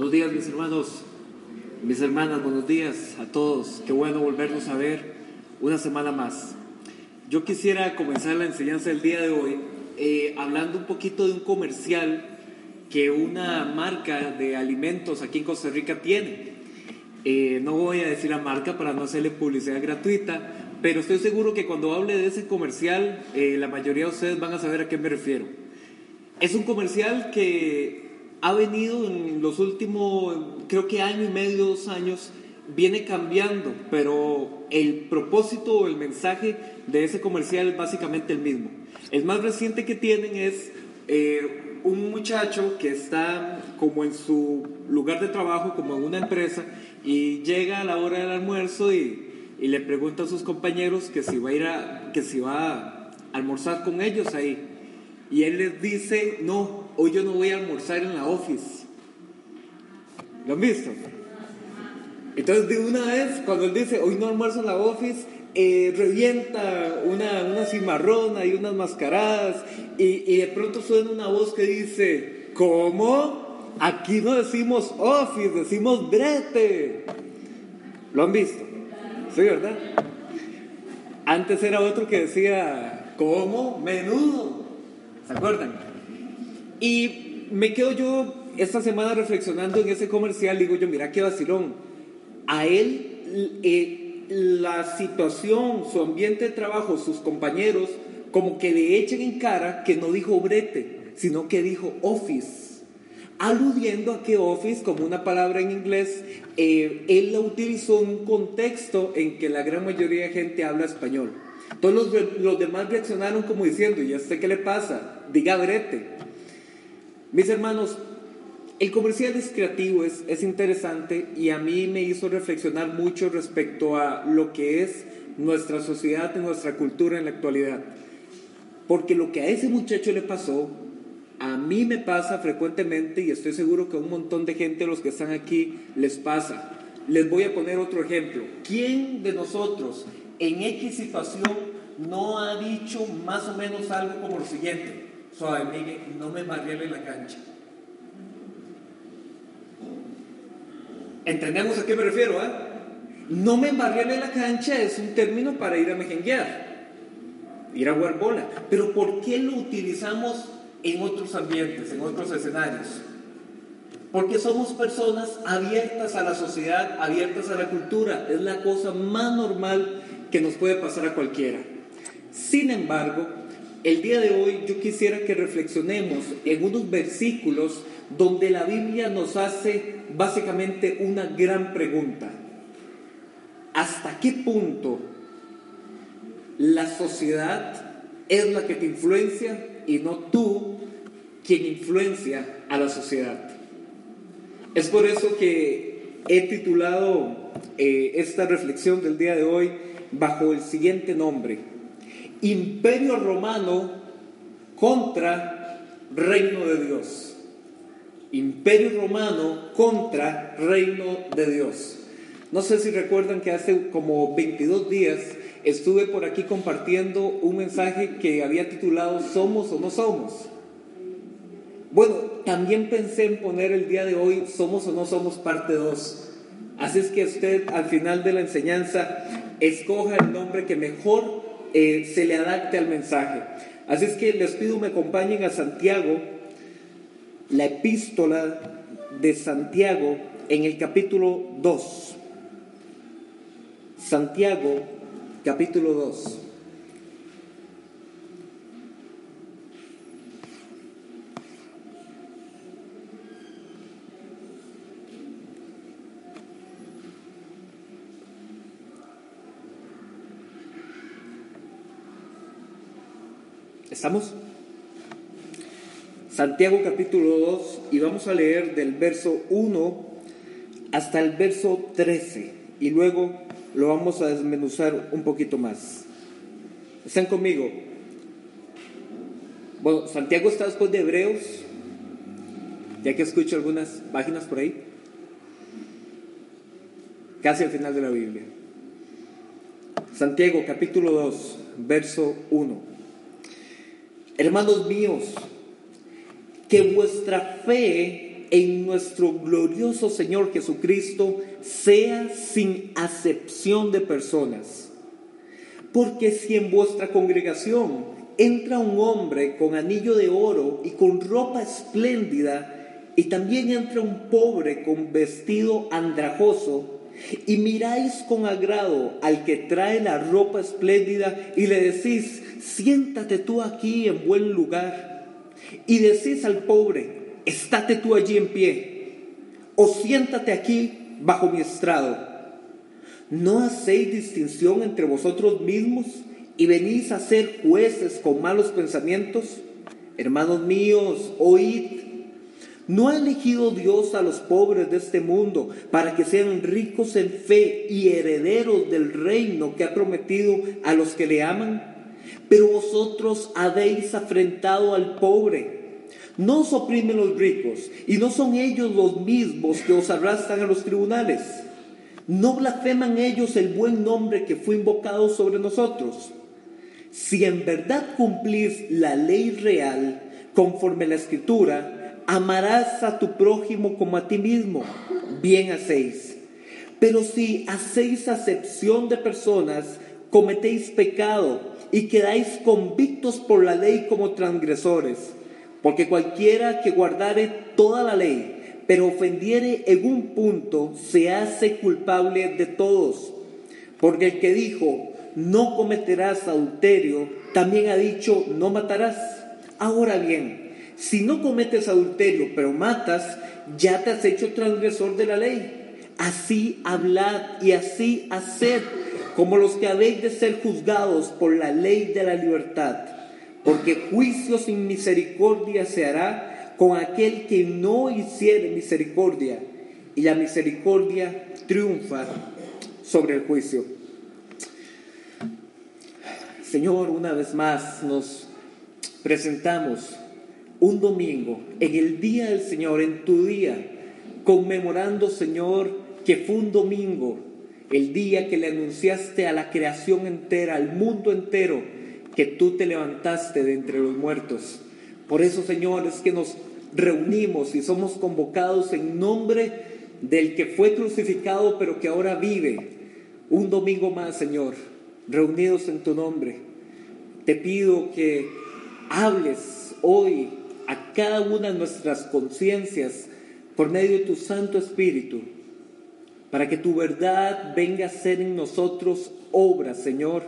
Buenos días mis hermanos, mis hermanas, buenos días a todos. Qué bueno volvernos a ver una semana más. Yo quisiera comenzar la enseñanza del día de hoy eh, hablando un poquito de un comercial que una marca de alimentos aquí en Costa Rica tiene. Eh, no voy a decir la marca para no hacerle publicidad gratuita, pero estoy seguro que cuando hable de ese comercial, eh, la mayoría de ustedes van a saber a qué me refiero. Es un comercial que ha venido en los últimos, creo que año y medio, dos años, viene cambiando, pero el propósito o el mensaje de ese comercial es básicamente el mismo. El más reciente que tienen es eh, un muchacho que está como en su lugar de trabajo, como en una empresa, y llega a la hora del almuerzo y, y le pregunta a sus compañeros que si va a ir a, que si va a almorzar con ellos ahí. Y él les dice, no, hoy yo no voy a almorzar en la office. ¿Lo han visto? Entonces de una vez, cuando él dice, hoy no almuerzo en la office, eh, revienta una, una cimarrona y unas mascaradas y, de pronto suena una voz que dice, ¿cómo? Aquí no decimos office, decimos brete. ¿Lo han visto? Sí, ¿verdad? Antes era otro que decía, ¿cómo? Menudo. ¿Se acuerdan? Y me quedo yo esta semana reflexionando en ese comercial, digo yo, mira qué vacilón. A él eh, la situación, su ambiente de trabajo, sus compañeros, como que le echen en cara que no dijo brete, sino que dijo office. Aludiendo a que office, como una palabra en inglés, eh, él la utilizó en un contexto en que la gran mayoría de gente habla español. Todos los, los demás reaccionaron como diciendo, ¿y a usted qué le pasa? Diga brete. Mis hermanos, el comercial es creativo, es, es interesante y a mí me hizo reflexionar mucho respecto a lo que es nuestra sociedad y nuestra cultura en la actualidad. Porque lo que a ese muchacho le pasó, a mí me pasa frecuentemente y estoy seguro que a un montón de gente, los que están aquí, les pasa. Les voy a poner otro ejemplo. ¿Quién de nosotros en X situación no ha dicho más o menos algo como lo siguiente? Suave, Miguel, no me embarriele en la cancha. ¿Entendemos a qué me refiero? Eh? No me embarriele en la cancha es un término para ir a mejenguear, ir a jugar bola. Pero ¿por qué lo utilizamos en otros ambientes, en otros escenarios? Porque somos personas abiertas a la sociedad, abiertas a la cultura. Es la cosa más normal que nos puede pasar a cualquiera. Sin embargo, el día de hoy yo quisiera que reflexionemos en unos versículos donde la Biblia nos hace básicamente una gran pregunta. ¿Hasta qué punto la sociedad es la que te influencia y no tú quien influencia a la sociedad? Es por eso que he titulado eh, esta reflexión del día de hoy bajo el siguiente nombre. Imperio romano contra reino de Dios. Imperio romano contra reino de Dios. No sé si recuerdan que hace como 22 días estuve por aquí compartiendo un mensaje que había titulado ¿Somos o no somos? Bueno, también pensé en poner el día de hoy ¿Somos o no somos parte 2? Así es que usted al final de la enseñanza escoja el nombre que mejor eh, se le adapte al mensaje. Así es que les pido me acompañen a Santiago, la epístola de Santiago en el capítulo 2. Santiago, capítulo 2. ¿Estamos? Santiago capítulo 2 y vamos a leer del verso 1 hasta el verso 13 y luego lo vamos a desmenuzar un poquito más. ¿Están conmigo? Bueno, Santiago está después de Hebreos, ya que escucho algunas páginas por ahí, casi al final de la Biblia. Santiago capítulo 2, verso 1. Hermanos míos, que vuestra fe en nuestro glorioso Señor Jesucristo sea sin acepción de personas. Porque si en vuestra congregación entra un hombre con anillo de oro y con ropa espléndida, y también entra un pobre con vestido andrajoso, y miráis con agrado al que trae la ropa espléndida y le decís, siéntate tú aquí en buen lugar. Y decís al pobre, estate tú allí en pie, o siéntate aquí bajo mi estrado. ¿No hacéis distinción entre vosotros mismos y venís a ser jueces con malos pensamientos? Hermanos míos, oíd ¿No ha elegido Dios a los pobres de este mundo para que sean ricos en fe y herederos del reino que ha prometido a los que le aman? Pero vosotros habéis afrentado al pobre. No os oprimen los ricos y no son ellos los mismos que os arrastran a los tribunales. No blasfeman ellos el buen nombre que fue invocado sobre nosotros. Si en verdad cumplís la ley real conforme a la escritura, amarás a tu prójimo como a ti mismo, bien hacéis. Pero si hacéis acepción de personas, cometéis pecado y quedáis convictos por la ley como transgresores. Porque cualquiera que guardare toda la ley, pero ofendiere en un punto, se hace culpable de todos. Porque el que dijo, no cometerás adulterio, también ha dicho, no matarás. Ahora bien, si no cometes adulterio, pero matas, ya te has hecho transgresor de la ley. Así hablad y así haced, como los que habéis de ser juzgados por la ley de la libertad. Porque juicio sin misericordia se hará con aquel que no hiciere misericordia, y la misericordia triunfa sobre el juicio. Señor, una vez más nos presentamos un domingo, en el día del Señor, en tu día, conmemorando, Señor, que fue un domingo, el día que le anunciaste a la creación entera, al mundo entero, que tú te levantaste de entre los muertos. Por eso, Señor, es que nos reunimos y somos convocados en nombre del que fue crucificado, pero que ahora vive. Un domingo más, Señor, reunidos en tu nombre. Te pido que hables hoy a cada una de nuestras conciencias por medio de tu Santo Espíritu, para que tu verdad venga a ser en nosotros obra, Señor,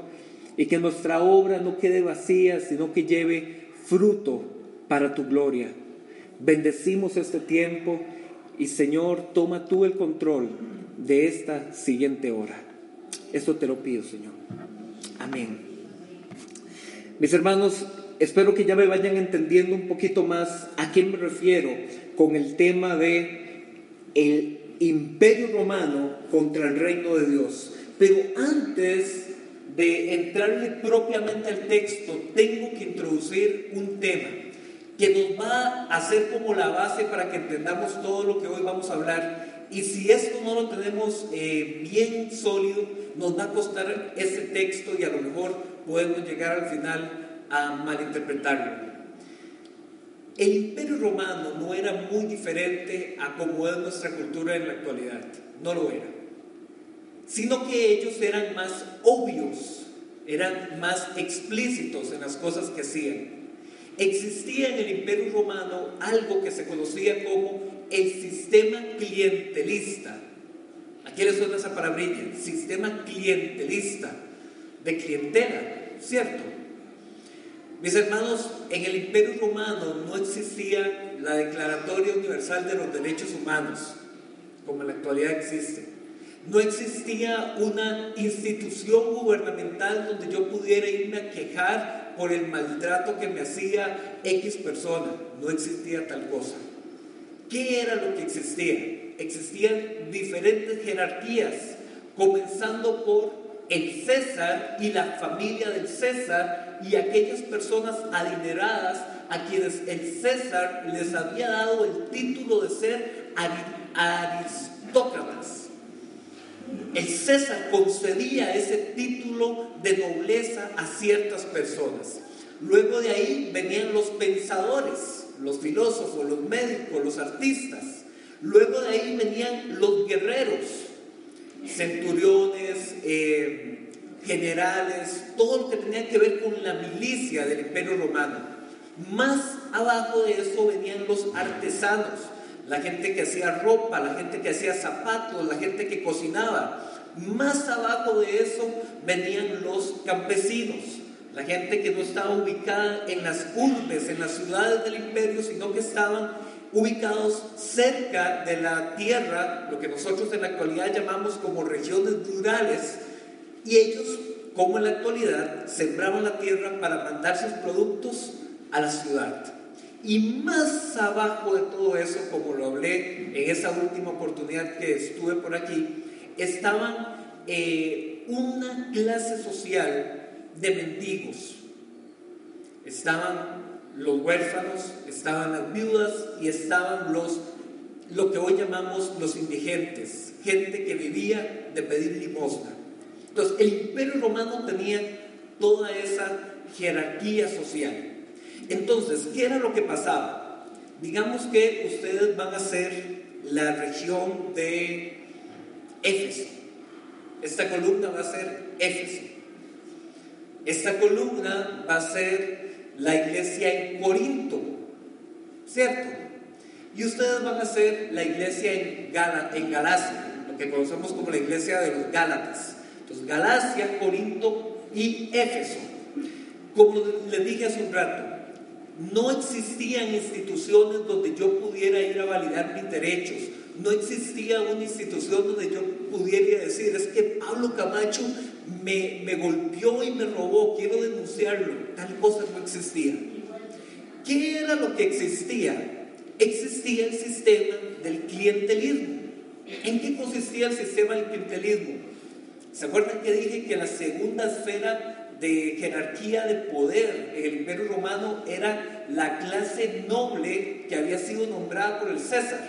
y que nuestra obra no quede vacía, sino que lleve fruto para tu gloria. Bendecimos este tiempo y Señor, toma tú el control de esta siguiente hora. Esto te lo pido, Señor. Amén. Mis hermanos, espero que ya me vayan entendiendo un poquito más a qué me refiero con el tema de el imperio romano contra el reino de Dios. Pero antes de entrarle propiamente al texto, tengo que introducir un tema que nos va a hacer como la base para que entendamos todo lo que hoy vamos a hablar. Y si esto no lo tenemos eh, bien sólido, nos va a costar ese texto y a lo mejor podemos llegar al final a malinterpretarlo. El imperio romano no era muy diferente a como es nuestra cultura en la actualidad, no lo era, sino que ellos eran más obvios, eran más explícitos en las cosas que hacían. Existía en el imperio romano algo que se conocía como el sistema clientelista. ¿A quién le suena esa palabrilla? Sistema clientelista, de clientela, ¿cierto? Mis hermanos, en el Imperio Romano no existía la Declaratoria Universal de los Derechos Humanos, como en la actualidad existe. No existía una institución gubernamental donde yo pudiera irme a quejar por el maltrato que me hacía X persona. No existía tal cosa. ¿Qué era lo que existía? Existían diferentes jerarquías, comenzando por el César y la familia del César y aquellas personas adineradas a quienes el César les había dado el título de ser aristócratas. El César concedía ese título de nobleza a ciertas personas. Luego de ahí venían los pensadores, los filósofos, los médicos, los artistas. Luego de ahí venían los guerreros, centuriones, eh, generales, todo lo que tenía que ver con la milicia del imperio romano. Más abajo de eso venían los artesanos, la gente que hacía ropa, la gente que hacía zapatos, la gente que cocinaba. Más abajo de eso venían los campesinos, la gente que no estaba ubicada en las urbes, en las ciudades del imperio, sino que estaban ubicados cerca de la tierra, lo que nosotros en la actualidad llamamos como regiones rurales, y ellos, como en la actualidad, sembraban la tierra para mandar sus productos a la ciudad. Y más abajo de todo eso, como lo hablé en esa última oportunidad que estuve por aquí, estaban eh, una clase social de mendigos. Estaban los huérfanos, estaban las viudas y estaban los, lo que hoy llamamos los indigentes, gente que vivía de pedir limosna. Entonces, el imperio romano tenía toda esa jerarquía social. Entonces, ¿qué era lo que pasaba? Digamos que ustedes van a ser la región de Éfeso. Esta columna va a ser Éfeso. Esta columna va a ser la iglesia en Corinto, ¿cierto? Y ustedes van a ser la iglesia en, Galacia, lo que conocemos como la iglesia de los Gálatas. Galacia, Corinto y Éfeso. Como les dije hace un rato, no existían instituciones donde yo pudiera ir a validar mis derechos. No existía una institución donde yo pudiera decir, es que Pablo Camacho me, me golpeó y me robó, quiero denunciarlo. Tal cosa no existía. ¿Qué era lo que existía? Existía el sistema del clientelismo. ¿En qué consistía el sistema del clientelismo? ¿Se acuerdan que dije que la segunda esfera de jerarquía de poder en el Imperio Romano era la clase noble que había sido nombrada por el César?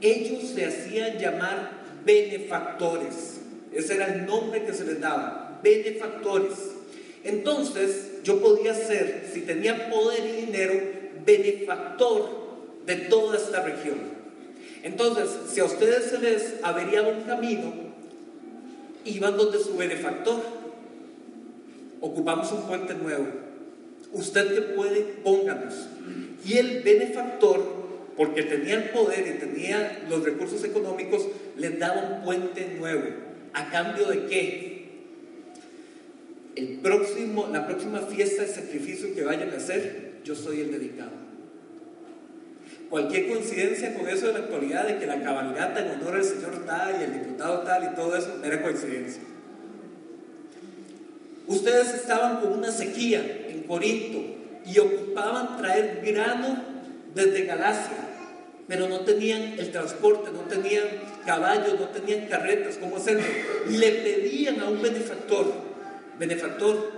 Ellos se hacían llamar benefactores. Ese era el nombre que se les daba, benefactores. Entonces, yo podía ser, si tenía poder y dinero, benefactor de toda esta región. Entonces, si a ustedes se les averiaba un camino, iban donde su benefactor. Ocupamos un puente nuevo. Usted que puede, pónganos. Y el benefactor, porque tenía el poder y tenía los recursos económicos, les daba un puente nuevo. ¿A cambio de qué? El próximo, la próxima fiesta de sacrificio que vayan a hacer, yo soy el dedicado. Cualquier coincidencia con eso de la actualidad, de que la cabalgata en honor al señor tal y el diputado tal y todo eso, era coincidencia. Ustedes estaban con una sequía en Corinto y ocupaban traer grano desde Galacia, pero no tenían el transporte, no tenían caballos, no tenían carretas, ¿cómo hacerlo? Le pedían a un benefactor, benefactor,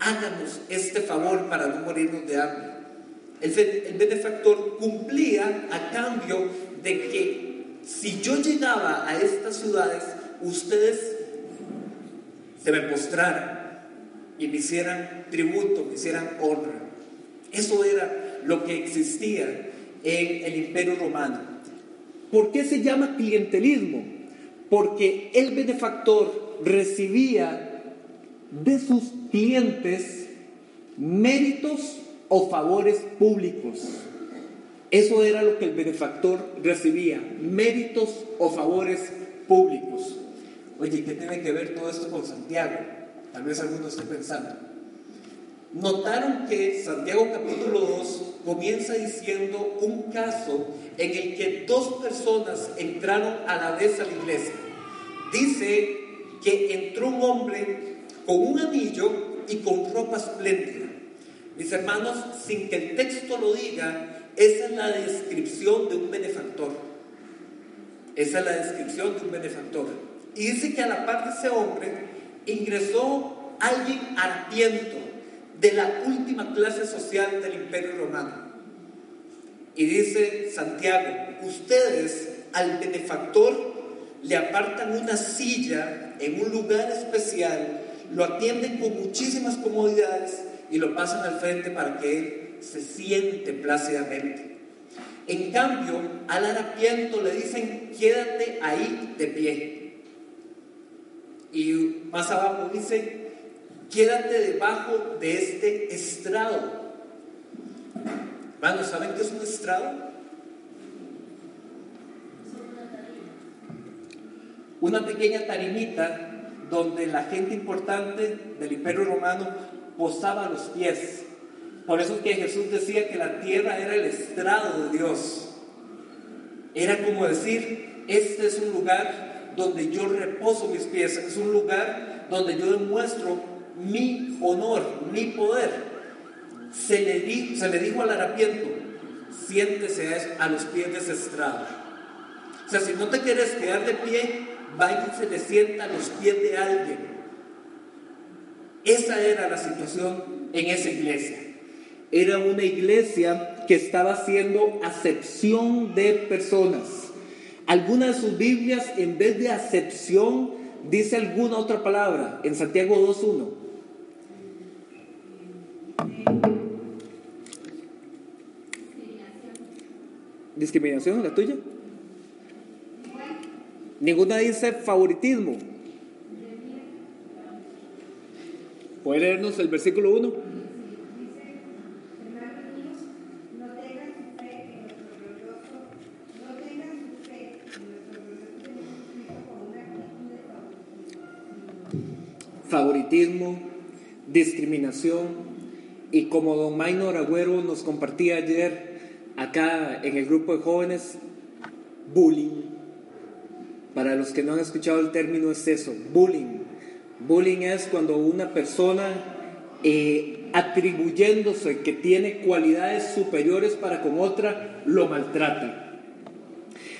háganos este favor para no morirnos de hambre. El, benefactor cumplía a cambio de que si yo llegaba a estas ciudades, ustedes se me postraran y me hicieran tributo, me hicieran honra. Eso era lo que existía en el imperio romano. ¿Por qué se llama clientelismo? Porque el benefactor recibía de sus clientes méritos o favores públicos. Eso era lo que el benefactor recibía, méritos o favores públicos. Oye, ¿qué tiene que ver todo esto con Santiago? Tal vez alguno esté pensando. Notaron que Santiago capítulo 2 comienza diciendo un caso en el que dos personas entraron a la vez a la iglesia. dice que entró un hombre con un anillo y con ropa espléndida. Mis hermanos, sin que el texto lo diga, esa es la descripción de un benefactor. Esa es la descripción de un benefactor. Y dice que a la par de ese hombre ingresó alguien arpiento de la última clase social del imperio romano. Y dice Santiago, ustedes al benefactor le apartan una silla en un lugar especial, lo atienden con muchísimas comodidades y lo pasan al frente para que él se siente plácidamente. En cambio, al harapiento le dicen, quédate ahí de pie. Y más abajo dice, quédate debajo de este estrado. Hermanos, ¿saben qué es un estrado? Una pequeña tarimita donde la gente importante del imperio romano posaba los pies. Por eso es que Jesús decía que la tierra era el estrado de Dios. Era como decir, este es un lugar donde yo reposo mis pies, es un lugar donde yo demuestro mi honor, mi poder. Se le, di, se le dijo al harapiento, siéntese a, los pies de ese estrado. O sea, si no te quieres quedar de pie, vaya y se le sienta a los pies de alguien. Esa era la situación en esa iglesia. Era una iglesia que estaba haciendo acepción de personas. Algunas de sus Biblias, en vez de acepción, dice alguna otra palabra. En Santiago 2.1. ¿Discriminación la tuya? Ninguna dice favoritismo. ¿Puede leernos el versículo 1? Favoritismo, discriminación y como don Maynor Agüero nos compartía ayer acá en el grupo de jóvenes, bullying. Para los que no han escuchado el término es eso, bullying. Bullying es cuando una persona eh, atribuyéndose que tiene cualidades superiores para con otra, lo maltrata.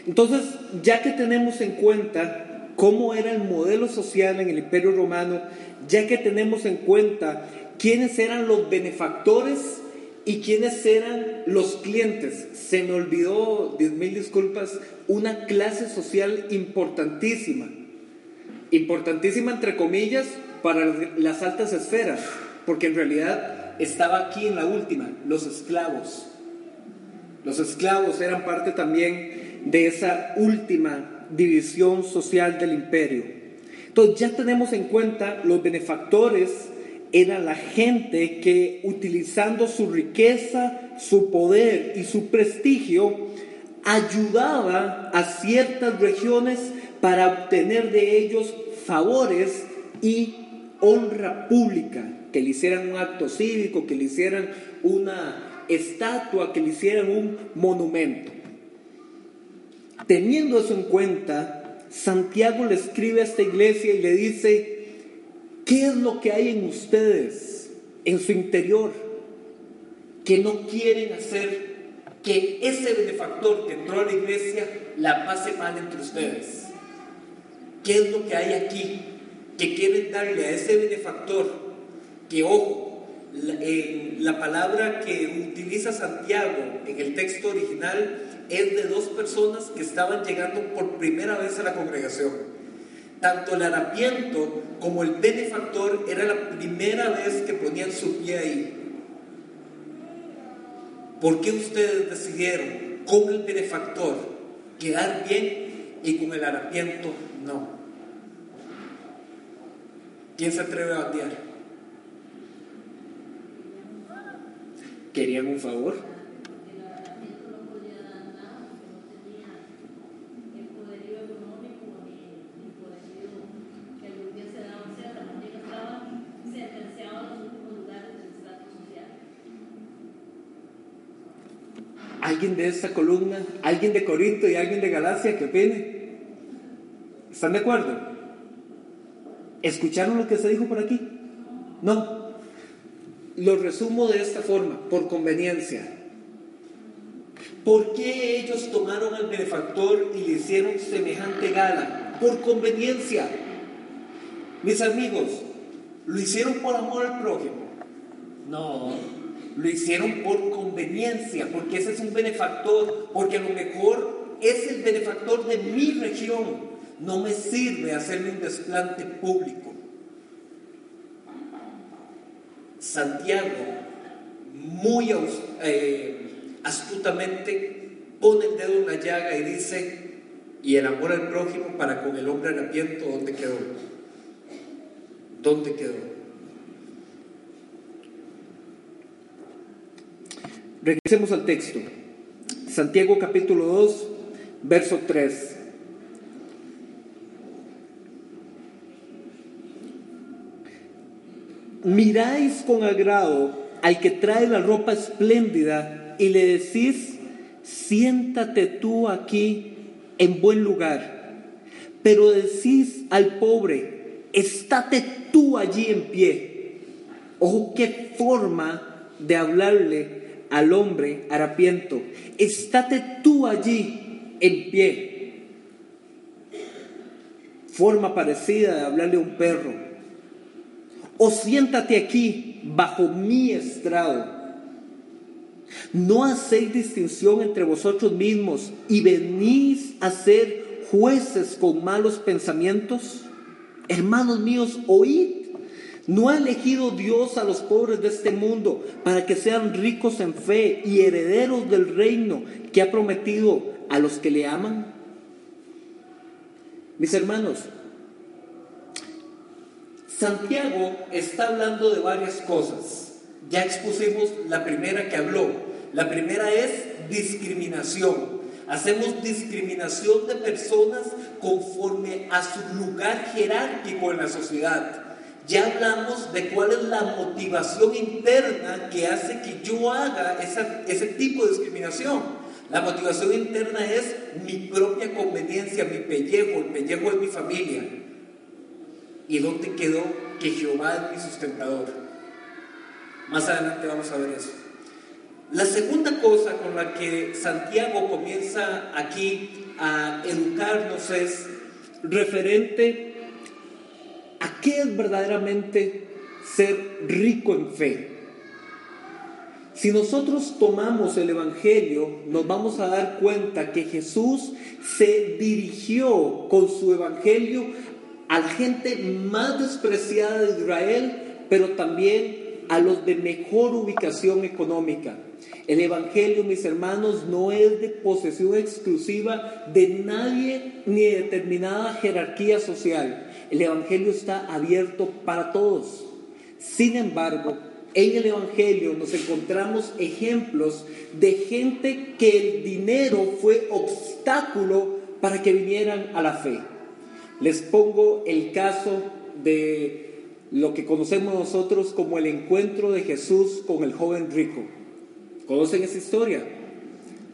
Entonces, ya que tenemos en cuenta cómo era el modelo social en el Imperio Romano, ya que tenemos en cuenta quiénes eran los benefactores y quiénes eran los clientes. Se me olvidó, diez mil disculpas, una clase social importantísima. Importantísima entre comillas para las altas esferas, porque en realidad estaba aquí en la última, los esclavos. Los esclavos eran parte también de esa última división social del imperio. Entonces ya tenemos en cuenta los benefactores era la gente que utilizando su riqueza, su poder y su prestigio, ayudaba a ciertas regiones para obtener de ellos favores y honra pública, que le hicieran un acto cívico, que le hicieran una estatua, que le hicieran un monumento. Teniendo eso en cuenta, Santiago le escribe a esta iglesia y le dice, ¿Qué es lo que hay en ustedes, en su interior, que no quieren hacer que ese benefactor que entró a la iglesia la pase mal entre ustedes? ¿Qué es lo que hay aquí que quieren darle a ese benefactor? Que ojo, la, la palabra que utiliza Santiago en el texto original es de dos personas que estaban llegando por primera vez a la congregación. Tanto el harapiento como el benefactor era la primera vez que ponían su pie ahí. ¿Por qué ustedes decidieron con el benefactor quedar bien y con el harapiento no? ¿Quién se atreve a batear? ¿Querían un favor? alguien de esta columna, alguien de Corinto y alguien de Galacia que opine. ¿Están de acuerdo? ¿Escucharon lo que se dijo por aquí? No. Lo resumo de esta forma, por conveniencia. ¿Por qué ellos tomaron al benefactor y le hicieron semejante gala? Por conveniencia. Mis amigos, ¿lo hicieron por amor al prójimo? No, lo hicieron por conveniencia, porque ese es un benefactor, porque a lo mejor es el benefactor de mi región. No me sirve hacerle un desplante público. Santiago, muy eh, astutamente, pone el dedo en la llaga y dice, y el amor al prójimo para con el hombre harapiento, ¿dónde quedó? ¿Dónde quedó? Regresemos al texto. Santiago capítulo 2, verso 3. Miráis con agrado al que trae la ropa espléndida y le decís, siéntate tú aquí en buen lugar. Pero decís al pobre, estate tú allí en pie. Ojo, qué forma de hablarle al hombre harapiento, estate tú allí en pie. Forma parecida de hablarle a un perro. O siéntate aquí bajo mi estrado. No hacéis distinción entre vosotros mismos y venís a ser jueces con malos pensamientos. Hermanos míos, oíd ¿No ha elegido Dios a los pobres de este mundo para que sean ricos en fe y herederos del reino que ha prometido a los que le aman? Mis hermanos, Santiago está hablando de varias cosas. Ya expusimos la primera que habló. La primera es discriminación. Hacemos discriminación de personas conforme a su lugar jerárquico en la sociedad. Ya hablamos de cuál es la motivación interna que hace que yo haga ese tipo de discriminación. La motivación interna es mi propia conveniencia, mi pellejo, el pellejo de mi familia. ¿Y dónde quedó que Jehová es mi sustentador? Más adelante vamos a ver eso. La segunda cosa con la que Santiago comienza aquí a educarnos es referente ¿A qué es verdaderamente ser rico en fe? Si nosotros tomamos el Evangelio, nos vamos a dar cuenta que Jesús se dirigió con su Evangelio a la gente más despreciada de Israel, pero también a los de mejor ubicación económica. El Evangelio, mis hermanos, no es de posesión exclusiva de nadie ni de determinada jerarquía social. El Evangelio está abierto para todos. Sin embargo, en el Evangelio nos encontramos ejemplos de gente que el dinero fue obstáculo para que vinieran a la fe. Les pongo el caso de lo que conocemos nosotros como el encuentro de Jesús con el joven rico. ¿Conocen esa historia?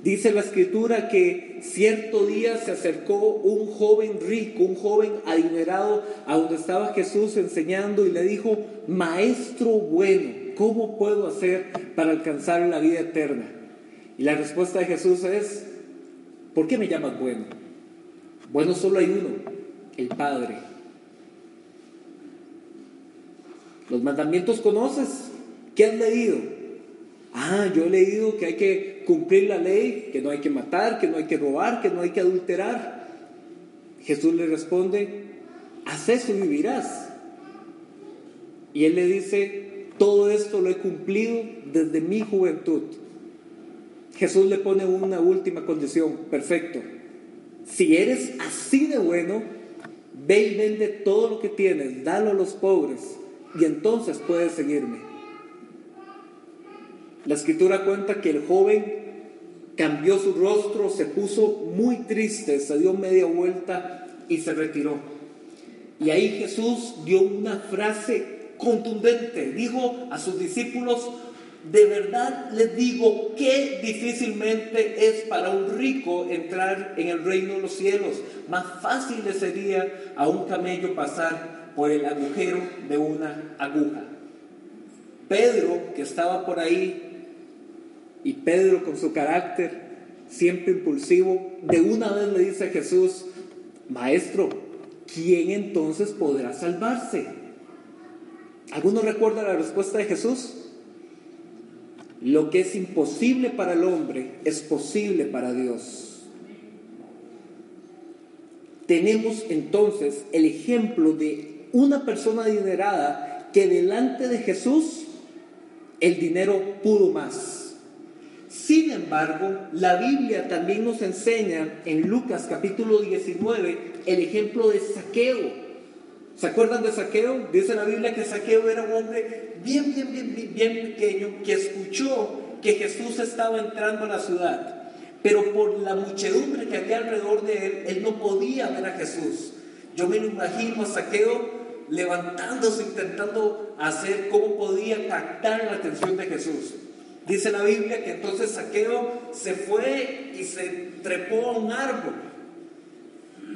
Dice la escritura que cierto día se acercó un joven rico, un joven adinerado, a donde estaba Jesús enseñando y le dijo, Maestro bueno, ¿cómo puedo hacer para alcanzar la vida eterna? Y la respuesta de Jesús es, ¿por qué me llamas bueno? Bueno solo hay uno, el Padre. Los mandamientos conoces, ¿qué has leído? Ah, yo he leído que hay que cumplir la ley, que no hay que matar, que no hay que robar, que no hay que adulterar. Jesús le responde, haz eso y vivirás. Y él le dice, todo esto lo he cumplido desde mi juventud. Jesús le pone una última condición, perfecto. Si eres así de bueno, ve y vende todo lo que tienes, dalo a los pobres y entonces puedes seguirme. La escritura cuenta que el joven cambió su rostro, se puso muy triste, se dio media vuelta y se retiró. Y ahí Jesús dio una frase contundente. Dijo a sus discípulos, de verdad les digo que difícilmente es para un rico entrar en el reino de los cielos. Más fácil le sería a un camello pasar por el agujero de una aguja. Pedro, que estaba por ahí, y Pedro con su carácter siempre impulsivo, de una vez le dice a Jesús, Maestro, ¿quién entonces podrá salvarse? ¿Alguno recuerda la respuesta de Jesús? Lo que es imposible para el hombre es posible para Dios. Tenemos entonces el ejemplo de una persona adinerada que delante de Jesús el dinero pudo más. Sin embargo, la Biblia también nos enseña en Lucas capítulo 19 el ejemplo de saqueo. ¿Se acuerdan de Saqueo? Dice la Biblia que Saqueo era un hombre bien, bien, bien, bien pequeño que escuchó que Jesús estaba entrando a la ciudad. Pero por la muchedumbre que había alrededor de él, él no podía ver a Jesús. Yo me lo imagino a Saqueo levantándose, intentando hacer cómo podía captar la atención de Jesús. Dice la Biblia que entonces Saqueo se fue y se trepó a un árbol.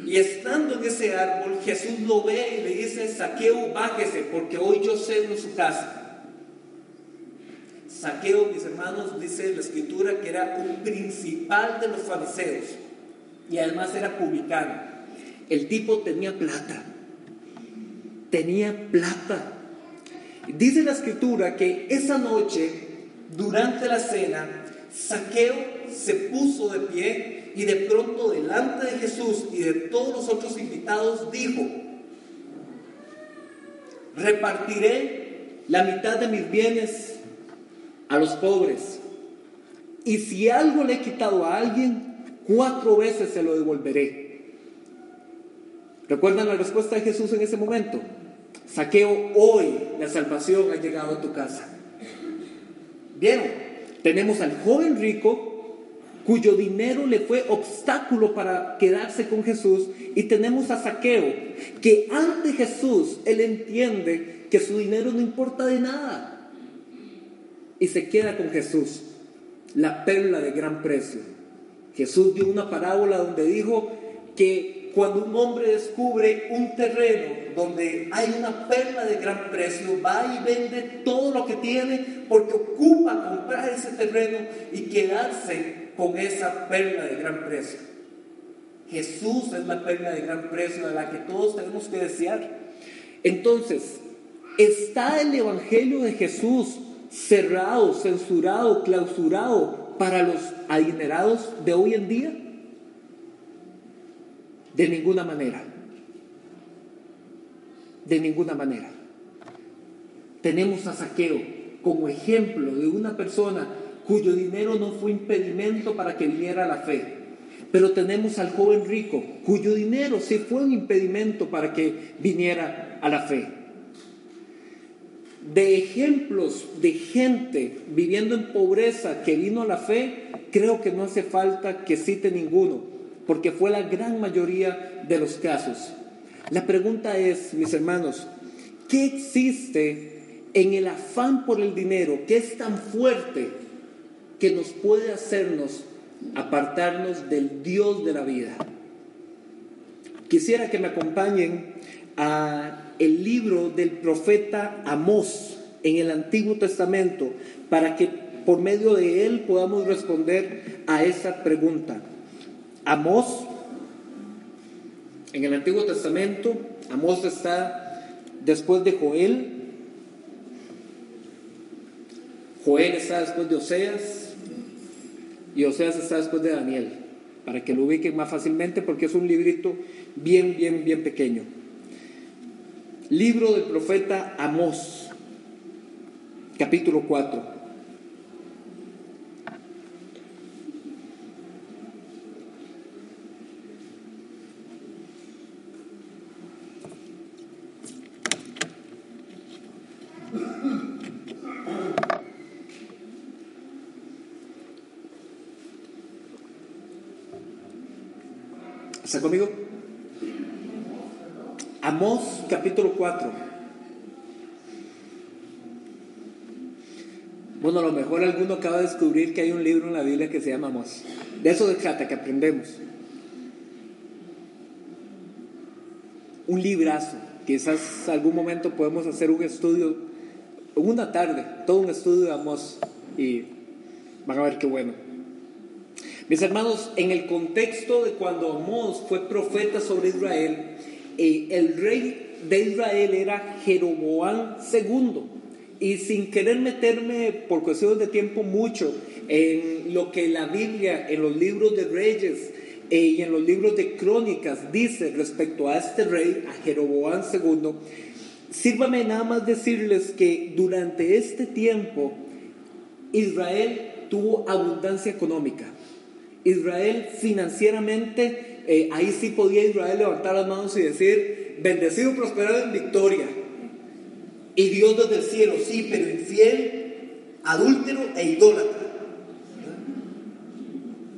Y estando en ese árbol, Jesús lo ve y le dice, Saqueo, bájese, porque hoy yo cedo en su casa. Saqueo, mis hermanos, dice la escritura que era un principal de los fariseos y además era publicano. El tipo tenía plata, tenía plata. Dice la escritura que esa noche, durante la cena, Saqueo se puso de pie y de pronto delante de Jesús y de todos los otros invitados dijo, repartiré la mitad de mis bienes a los pobres. Y si algo le he quitado a alguien, cuatro veces se lo devolveré. ¿Recuerdan la respuesta de Jesús en ese momento? Saqueo, hoy la salvación ha llegado a tu casa. Vieron, tenemos al joven rico cuyo dinero le fue obstáculo para quedarse con Jesús y tenemos a Saqueo que ante Jesús él entiende que su dinero no importa de nada y se queda con Jesús, la perla de gran precio. Jesús dio una parábola donde dijo que cuando un hombre descubre un terreno donde hay una perla de gran precio, va y vende todo lo que tiene porque ocupa comprar ese terreno y quedarse con esa perla de gran precio. Jesús es la perla de gran precio a la que todos tenemos que desear. Entonces, ¿está el Evangelio de Jesús cerrado, censurado, clausurado para los adinerados de hoy en día? De ninguna manera. De ninguna manera. Tenemos a Saqueo como ejemplo de una persona cuyo dinero no fue impedimento para que viniera la fe. Pero tenemos al joven rico, cuyo dinero sí fue un impedimento para que viniera a la fe. De ejemplos de gente viviendo en pobreza que vino a la fe, creo que no hace falta que cite ninguno, porque fue la gran mayoría de los casos. La pregunta es, mis hermanos, ¿qué existe en el afán por el dinero que es tan fuerte que nos puede hacernos apartarnos del Dios de la vida? Quisiera que me acompañen a el libro del profeta Amós en el Antiguo Testamento para que por medio de él podamos responder a esa pregunta. Amós, en el Antiguo Testamento, Amós está después de Joel, Joel está después de Oseas y Oseas está después de Daniel, para que lo ubiquen más fácilmente porque es un librito bien, bien, bien pequeño. Libro del profeta Amós, capítulo 4. ¿Está conmigo? Amós capítulo 4. Bueno, a lo mejor alguno acaba de descubrir que hay un libro en la Biblia que se llama Amós. De eso se trata, que aprendemos. Un librazo Quizás algún momento podemos hacer un estudio, una tarde, todo un estudio de Amós y van a ver qué bueno. Mis hermanos, en el contexto de cuando Amós fue profeta sobre Israel, eh, el rey de Israel era Jeroboam II. Y sin querer meterme por cuestiones de tiempo mucho en lo que la Biblia, en los libros de reyes eh, y en los libros de crónicas dice respecto a este rey, a Jeroboam II, sírvame nada más decirles que durante este tiempo Israel tuvo abundancia económica. Israel financieramente, eh, ahí sí podía Israel levantar las manos y decir, bendecido, prosperado en victoria. Y Dios desde el cielo, sí, pero infiel, adúltero e idólatra.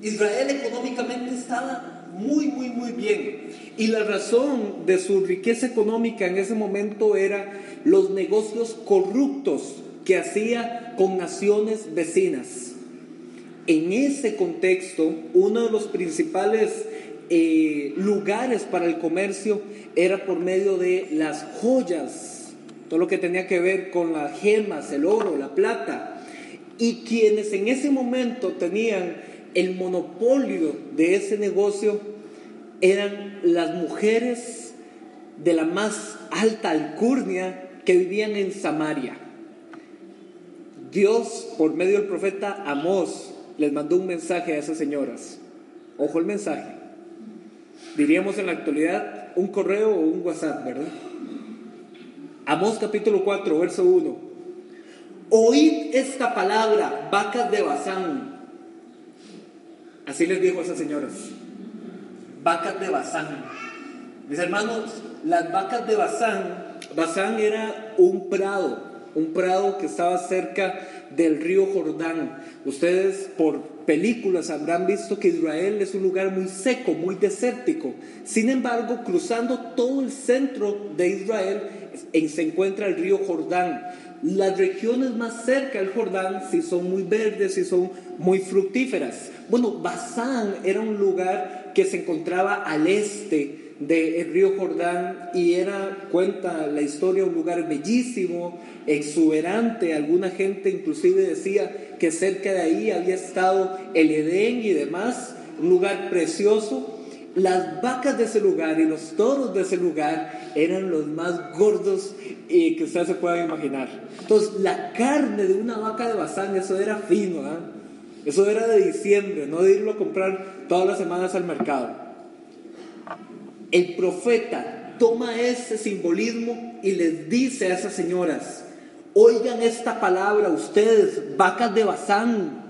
Israel económicamente estaba muy, muy, muy bien. Y la razón de su riqueza económica en ese momento era los negocios corruptos que hacía con naciones vecinas. En ese contexto, uno de los principales eh, lugares para el comercio era por medio de las joyas, todo lo que tenía que ver con las gemas, el oro, la plata. Y quienes en ese momento tenían el monopolio de ese negocio eran las mujeres de la más alta alcurnia que vivían en Samaria. Dios, por medio del profeta Amós, les mandó un mensaje a esas señoras. Ojo el mensaje. Diríamos en la actualidad un correo o un WhatsApp, ¿verdad? Amós capítulo 4, verso 1. Oíd esta palabra, vacas de Bazán. Así les dijo a esas señoras. Vacas de Bazán. Mis hermanos, las vacas de Bazán, Bazán era un prado, un prado que estaba cerca del río Jordán. Ustedes por películas habrán visto que Israel es un lugar muy seco, muy desértico. Sin embargo, cruzando todo el centro de Israel se encuentra el río Jordán. Las regiones más cerca del Jordán sí son muy verdes y son muy fructíferas. Bueno, Basán era un lugar que se encontraba al este del río Jordán y era, cuenta la historia, un lugar bellísimo, exuberante. Alguna gente inclusive decía que cerca de ahí había estado el Edén y demás, un lugar precioso. Las vacas de ese lugar y los toros de ese lugar eran los más gordos eh, que ustedes se puedan imaginar. Entonces, la carne de una vaca de Bazán, eso era fino, ¿ah? eso era de diciembre, no de irlo a comprar todas las semanas al mercado el profeta toma ese simbolismo y les dice a esas señoras, oigan esta palabra ustedes, vacas de Bazán,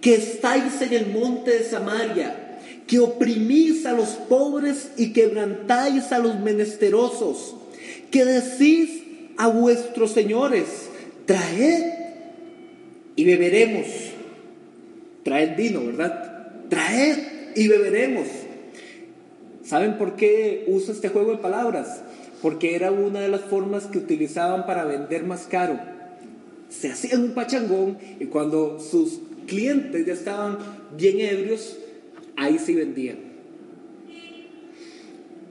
que estáis en el monte de Samaria, que oprimís a los pobres y quebrantáis a los menesterosos, que decís a vuestros señores, traed y beberemos. Traed vino, ¿verdad? Traed y beberemos. ¿Saben por qué uso este juego de palabras? Porque era una de las formas que utilizaban para vender más caro. Se hacían un pachangón y cuando sus clientes ya estaban bien ebrios, ahí sí vendían.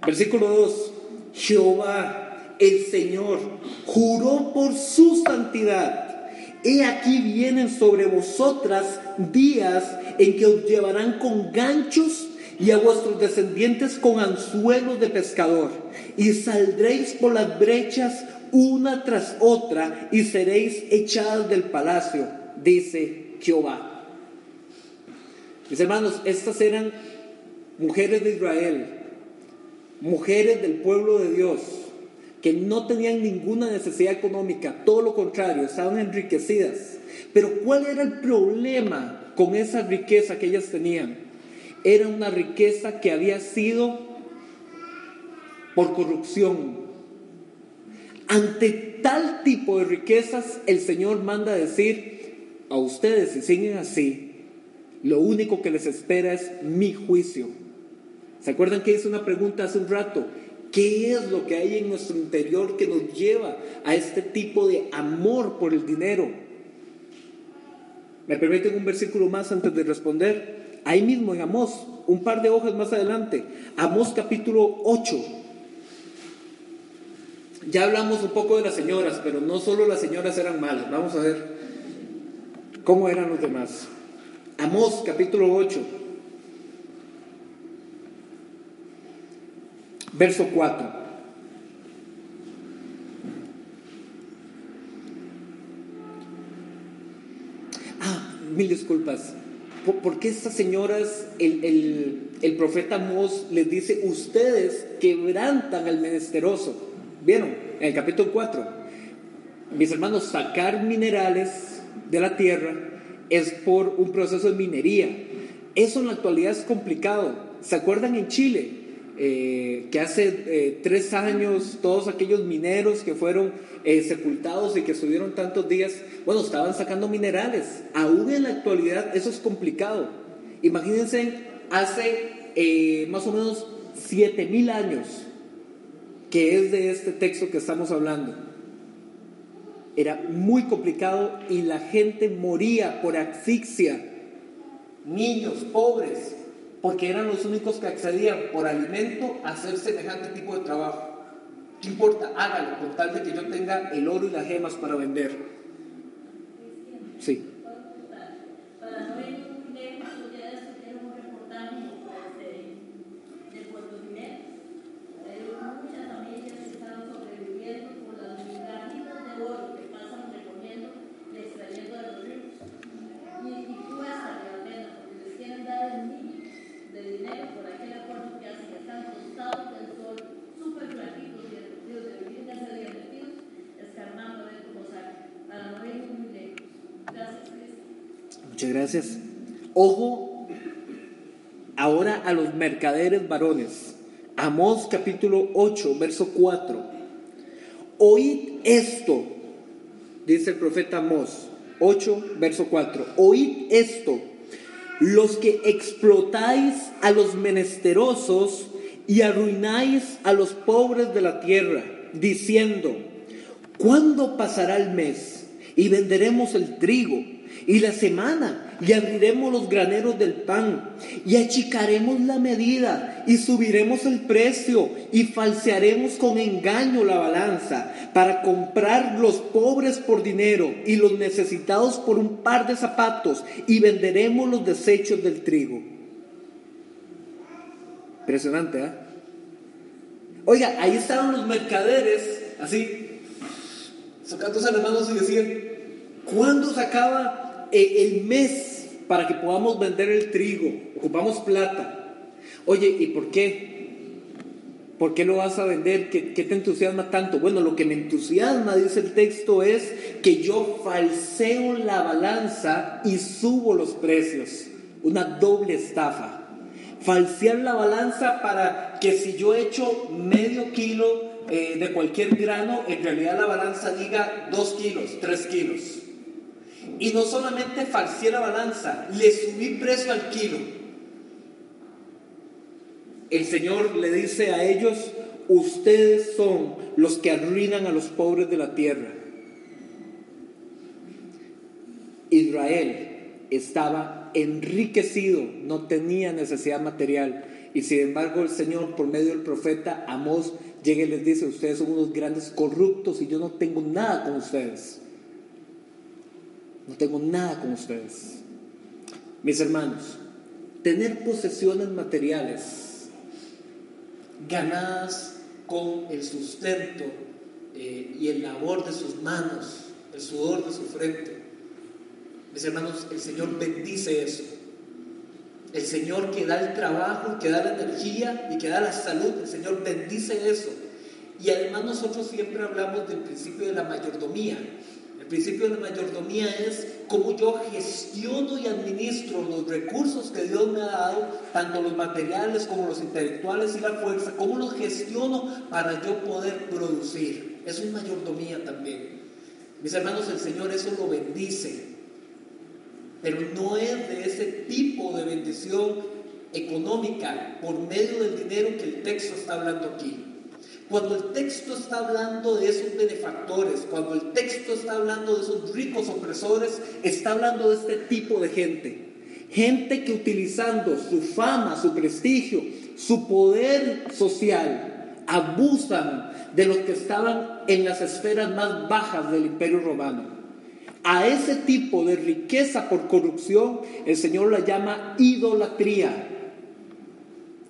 Versículo 2. Jehová, el Señor, juró por su santidad. He aquí vienen sobre vosotras días en que os llevarán con ganchos y a vuestros descendientes con anzuelos de pescador, y saldréis por las brechas una tras otra, y seréis echadas del palacio, dice Jehová. Mis hermanos, estas eran mujeres de Israel, mujeres del pueblo de Dios, que no tenían ninguna necesidad económica, todo lo contrario, estaban enriquecidas. Pero ¿cuál era el problema con esa riqueza que ellas tenían? Era una riqueza que había sido por corrupción. Ante tal tipo de riquezas, el Señor manda decir a ustedes, si siguen así, lo único que les espera es mi juicio. ¿Se acuerdan que hice una pregunta hace un rato? ¿Qué es lo que hay en nuestro interior que nos lleva a este tipo de amor por el dinero? ¿Me permiten un versículo más antes de responder? Ahí mismo en Amós, un par de hojas más adelante, Amós capítulo 8. Ya hablamos un poco de las señoras, pero no solo las señoras eran malas. Vamos a ver cómo eran los demás. Amós capítulo 8, verso 4. Ah, mil disculpas. ¿Por, qué estas señoras, el, el profeta Amós les dice, ustedes quebrantan al menesteroso? ¿Vieron? En el capítulo 4. Mis hermanos, sacar minerales de la tierra es por un proceso de minería. Eso en la actualidad es complicado. ¿Se acuerdan en Chile? Eh, que hace eh, tres años todos aquellos mineros que fueron eh, sepultados y que estuvieron tantos días, bueno, estaban sacando minerales. Aún en la actualidad eso es complicado. Imagínense, hace más o menos siete mil años, que es de este texto que estamos hablando. Era muy complicado y la gente moría por asfixia. Niños, pobres, porque eran los únicos que accedían por alimento a hacer semejante tipo de trabajo. ¿Qué importa? Hágalo, con tal de que yo tenga el oro y las gemas para vender. Sí. Ojo ahora a los mercaderes varones. Amós capítulo 8, verso 4. Oíd esto, dice el profeta Amós 8, verso 4. Oíd esto, los que explotáis a los menesterosos y arruináis a los pobres de la tierra, diciendo, ¿cuándo pasará el mes y venderemos el trigo? Y la semana y abriremos los graneros del pan y achicaremos la medida y subiremos el precio y falsearemos con engaño la balanza para comprar los pobres por dinero y los necesitados por un par de zapatos y venderemos los desechos del trigo. Impresionante, ¿eh? Oiga, ahí estaban los mercaderes, así, sacándose las manos y decían, ¿cuándo se acaba el mes para que podamos vender el trigo, ocupamos plata. Oye, ¿y por qué? ¿Por qué lo vas a vender? ¿Qué, te entusiasma tanto? Bueno, lo que me entusiasma, dice el texto, es que yo falseo la balanza y subo los precios. Una doble estafa. Falsear la balanza para que si yo echo medio kilo eh, de cualquier grano, en realidad la balanza diga dos kilos, tres kilos. Y no solamente falseé la balanza, le subí precio al kilo. El Señor le dice a ellos, ustedes son los que arruinan a los pobres de la tierra. Israel estaba enriquecido, no tenía necesidad material. Y sin embargo el Señor, por medio del profeta Amós, llega y les dice, ustedes son unos grandes corruptos y yo no tengo nada con ustedes. No tengo nada con ustedes. Mis hermanos, tener posesiones materiales ganadas con el sustento eh, y el labor de sus manos, el sudor de su frente. Mis hermanos, el Señor bendice eso. El Señor que da el trabajo, que da la energía y que da la salud, el Señor bendice eso. Y además nosotros siempre hablamos del principio de la mayordomía principio de la mayordomía es cómo yo gestiono y administro los recursos que Dios me ha dado, tanto los materiales como los intelectuales y la fuerza, cómo los gestiono para yo poder producir. Es una mayordomía también. Mis hermanos, el Señor eso lo bendice, pero no es de ese tipo de bendición económica por medio del dinero que el texto está hablando aquí. Cuando el texto está hablando de esos benefactores, cuando el texto está hablando de esos ricos opresores, está hablando de este tipo de gente. Gente que utilizando su fama, su prestigio, su poder social, abusan de los que estaban en las esferas más bajas del imperio romano. A ese tipo de riqueza por corrupción el Señor la llama idolatría.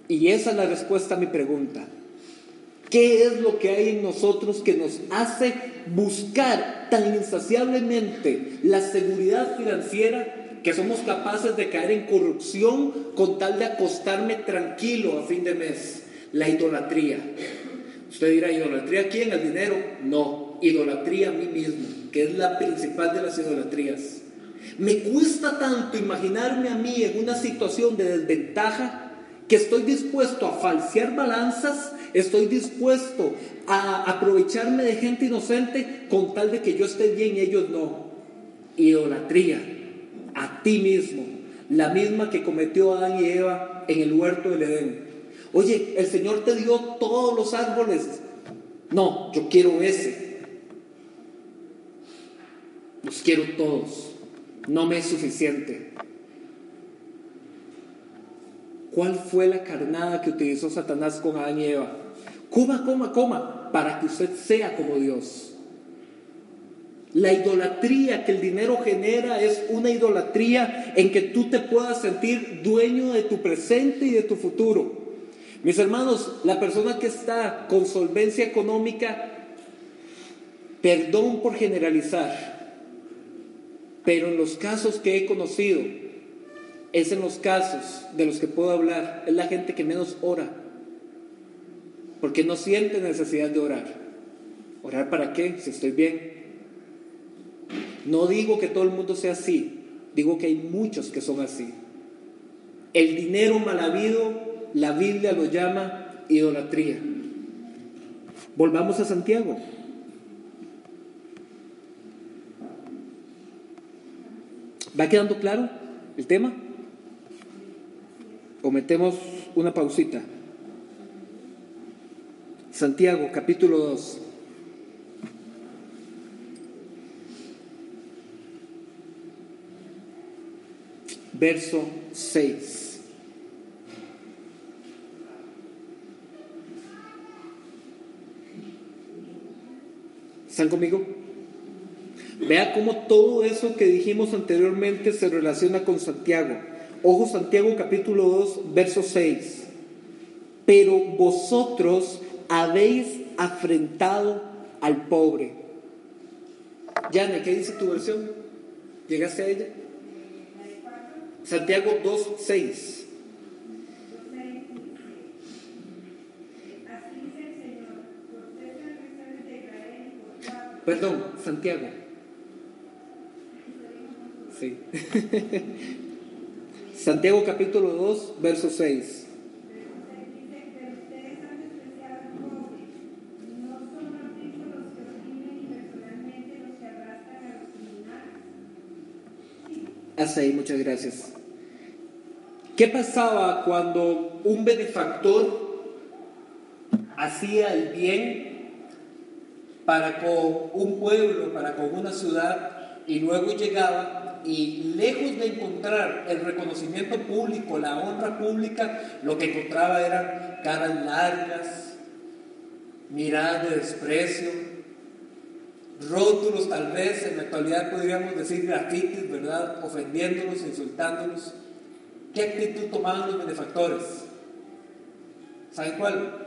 Y esa es la respuesta a mi pregunta. ¿Qué es lo que hay en nosotros que nos hace buscar tan insaciablemente la seguridad financiera que somos capaces de caer en corrupción con tal de acostarme tranquilo a fin de mes? La idolatría. Usted dirá, ¿idolatría a quién? ¿Al dinero? No, idolatría a mí mismo, que es la principal de las idolatrías. Me cuesta tanto imaginarme a mí en una situación de desventaja que estoy dispuesto a falsear balanzas, estoy dispuesto a aprovecharme de gente inocente con tal de que yo esté bien y ellos no. Idolatría a ti mismo, la misma que cometió Adán y Eva en el huerto del Edén. Oye, el Señor te dio todos los árboles. No, yo quiero ese. Los quiero todos. No me es suficiente. ¿Cuál fue la carnada que utilizó Satanás con Adán y Eva? Coma, coma, coma, para que usted sea como Dios. La idolatría que el dinero genera es una idolatría en que tú te puedas sentir dueño de tu presente y de tu futuro. Mis hermanos, la persona que está con solvencia económica, perdón por generalizar, pero en los casos que he conocido, es en los casos de los que puedo hablar, es la gente que menos ora, porque no siente necesidad de orar. ¿Orar para qué? Si estoy bien. No digo que todo el mundo sea así, digo que hay muchos que son así. El dinero mal habido, la Biblia lo llama idolatría. Volvamos a Santiago. ¿Va quedando claro el tema? o metemos una pausita. Santiago, capítulo 2. Verso 6. ¿Están conmigo? Vea cómo todo eso que dijimos anteriormente se relaciona con Santiago. Ojo Santiago capítulo 2, verso 6. Pero vosotros habéis afrentado al pobre. Yana, ¿qué dice tu versión? ¿Llegaste a ella? Santiago 2, 6. Perdón, Santiago. Sí. Santiago capítulo 2, verso 6. Muchas gracias. ¿Qué pasaba cuando un benefactor hacía el bien para con un pueblo, para con una ciudad, y luego llegaba y lejos de encontrar el reconocimiento público, la honra pública, lo que encontraba eran caras largas, miradas de desprecio, rótulos tal vez, en la actualidad podríamos decir grafitis, ¿verdad? Ofendiéndolos, insultándolos. ¿Qué actitud tomaban los benefactores? ¿Saben cuál?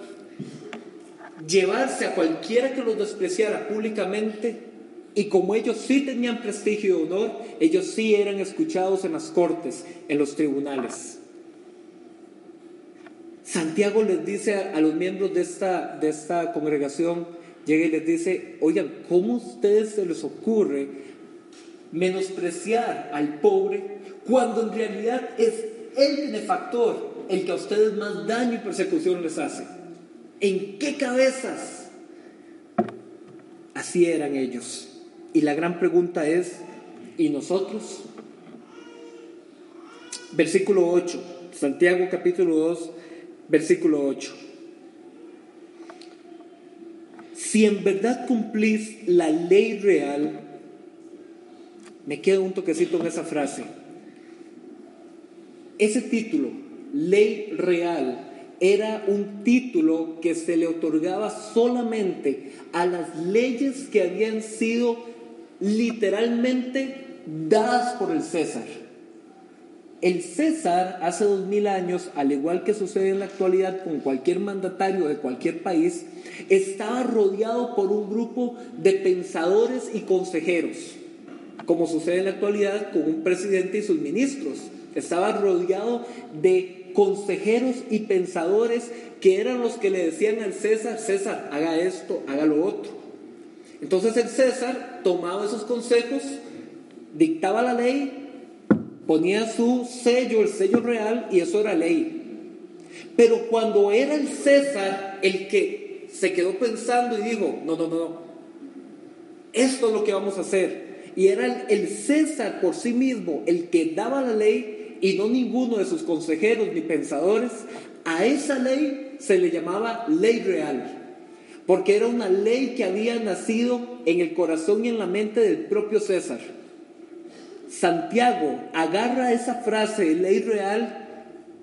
Llevarse a cualquiera que los despreciara públicamente y como ellos sí tenían prestigio y honor, ellos sí eran escuchados en las cortes, en los tribunales. Santiago les dice a, los miembros de esta, de esta congregación, llega y les dice, oigan, ¿cómo a ustedes se les ocurre menospreciar al pobre cuando en realidad es el benefactor el que a ustedes más daño y persecución les hace? ¿En qué cabezas? Así eran ellos. Y la gran pregunta es, ¿y nosotros? Versículo 8, Santiago capítulo 2, versículo 8. Si en verdad cumplís la ley real, me queda un toquecito en esa frase. Ese título, ley real, era un título que se le otorgaba solamente a las leyes que habían sido literalmente dadas por el César. El César hace dos mil años, al igual que sucede en la actualidad con cualquier mandatario de cualquier país, estaba rodeado por un grupo de pensadores y consejeros, como sucede en la actualidad con un presidente y sus ministros. Estaba rodeado de consejeros y pensadores que eran los que le decían al César, César, haga esto, haga lo otro. Entonces el César tomaba esos consejos, dictaba la ley ponía su sello, el sello real, y eso era ley. Pero cuando era el César el que se quedó pensando y dijo, no, no, no, no, esto es lo que vamos a hacer. Y era el César por sí mismo el que daba la ley y no ninguno de sus consejeros ni pensadores. A esa ley se le llamaba ley real porque era una ley que había nacido en el corazón y en la mente del propio César. Santiago agarra esa frase, ley real,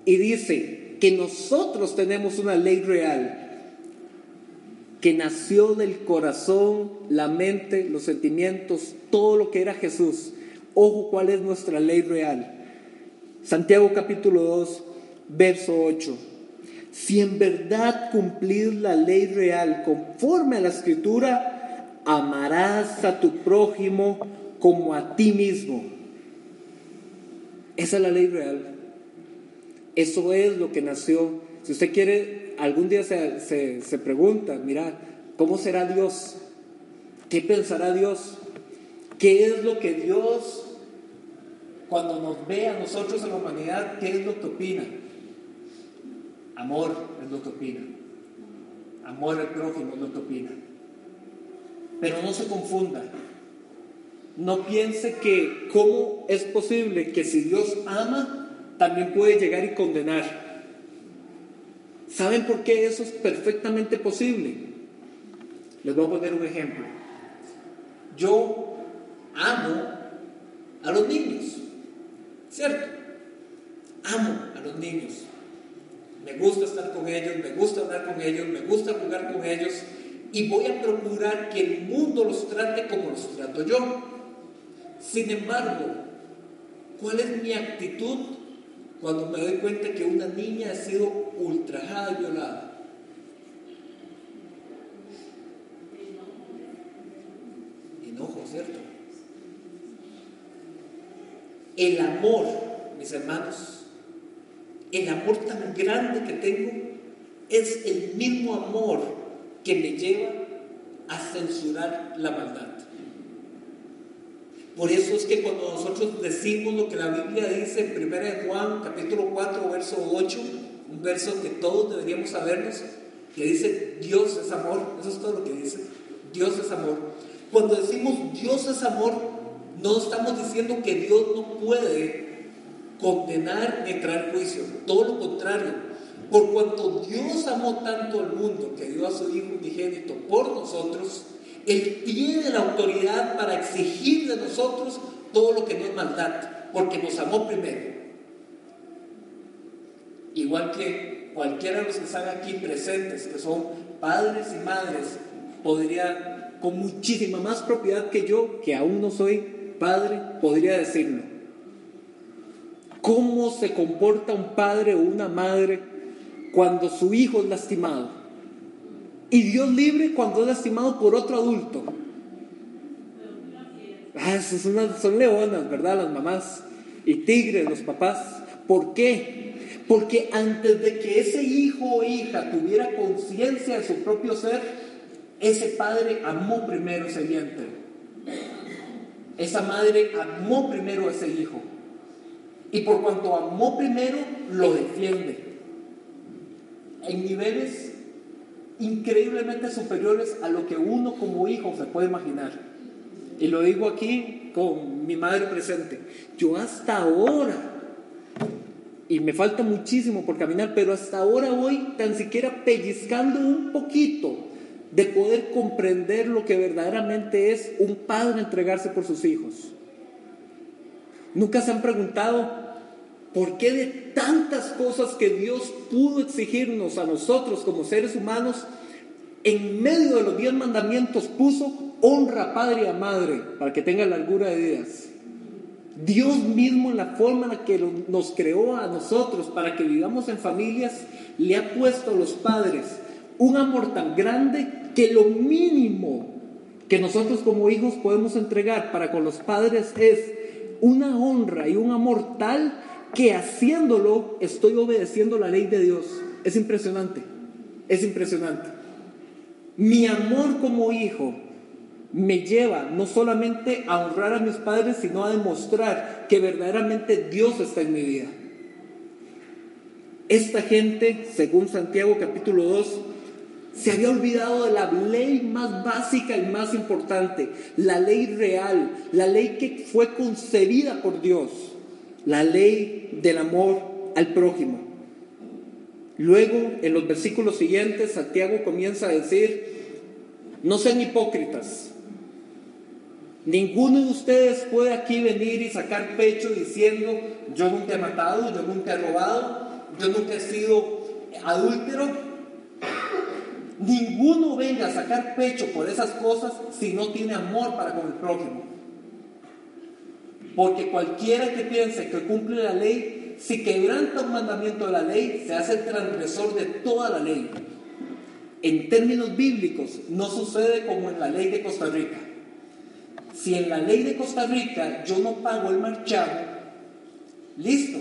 y dice que nosotros tenemos una ley real que nació del corazón, la mente, los sentimientos, todo lo que era Jesús. Ojo, ¿cuál es nuestra ley real? Santiago capítulo 2, verso 8. Si en verdad cumplís la ley real conforme a la escritura, amarás a tu prójimo como a ti mismo. Esa es la ley real. Eso es lo que nació. Si usted quiere, algún día se, se, pregunta, mira, ¿cómo será Dios? ¿Qué pensará Dios? ¿Qué es lo que Dios, cuando nos ve a nosotros en la humanidad, qué es lo que opina? Amor es lo que opina. Amor al prójimo es lo que opina. Pero no se confunda. No piense que cómo es posible que si Dios ama, también puede llegar y condenar. ¿Saben por qué eso es perfectamente posible? Les voy a poner un ejemplo. Yo amo a los niños, ¿cierto? Amo a los niños. Me gusta estar con ellos, me gusta hablar con ellos, me gusta jugar con ellos y voy a procurar que el mundo los trate como los trato yo. Sin embargo, ¿cuál es mi actitud cuando me doy cuenta que una niña ha sido ultrajada y violada? Enojo, ¿cierto? El amor, mis hermanos, el amor tan grande que tengo es el mismo amor que me lleva a censurar la maldad. Por eso es que cuando nosotros decimos lo que la Biblia dice en 1 Juan capítulo 4 verso 8, un verso que todos deberíamos sabernos, que dice Dios es amor, eso es todo lo que dice, Dios es amor. Cuando decimos Dios es amor, no estamos diciendo que Dios no puede condenar ni traer juicio, todo lo contrario. Por cuanto Dios amó tanto al mundo que dio a su Hijo unigénito por nosotros, él tiene la autoridad para exigir de nosotros todo lo que no es maldad, porque nos amó primero. Igual que cualquiera de los que están aquí presentes, que son padres y madres, podría, con muchísima más propiedad que yo, que aún no soy padre, podría decirlo. ¿Cómo se comporta un padre o una madre cuando su hijo es lastimado? Y Dios libre cuando es lastimado por otro adulto. Ah, son, leonas, ¿verdad? Las mamás. Y tigres, los papás. ¿Por qué? Porque antes de que ese hijo o hija tuviera conciencia de su propio ser, ese padre amó primero ese vientre. Esa madre amó primero a ese hijo. Y por cuanto amó primero, lo defiende. En niveles increíblemente superiores a lo que uno como hijo se puede imaginar. Y lo digo aquí con mi madre presente. Yo hasta ahora, y me falta muchísimo por caminar, pero hasta ahora voy tan siquiera pellizcando un poquito de poder comprender lo que verdaderamente es un padre entregarse por sus hijos. Nunca se han preguntado ¿Por qué de tantas cosas que Dios pudo exigirnos a nosotros como seres humanos, en medio de los diez mandamientos puso honra a padre y a madre para que tenga largura de días? Dios mismo en la forma en la que nos creó a nosotros para que vivamos en familias, le ha puesto a los padres un amor tan grande que lo mínimo que nosotros como hijos podemos entregar para con los padres es una honra y un amor tal que haciéndolo estoy obedeciendo la ley de Dios. Es impresionante, es impresionante. Mi amor como hijo me lleva no solamente a honrar a mis padres, sino a demostrar que verdaderamente Dios está en mi vida. Esta gente, según Santiago capítulo 2, se había olvidado de la ley más básica y más importante, la ley real, la ley que fue concebida por Dios, la ley del amor al prójimo. Luego, en los versículos siguientes, Santiago comienza a decir, no sean hipócritas. Ninguno de ustedes puede aquí venir y sacar pecho diciendo, yo nunca he matado, yo nunca he robado, yo nunca he sido adúltero, Ninguno venga a sacar pecho por esas cosas si no tiene amor para con el prójimo. Porque cualquiera que piense que cumple la ley, si quebranta un mandamiento de la ley, se hace el transgresor de toda la ley. En términos bíblicos, no sucede como en la ley de Costa Rica. Si en la ley de Costa Rica yo no pago el marchamo, listo,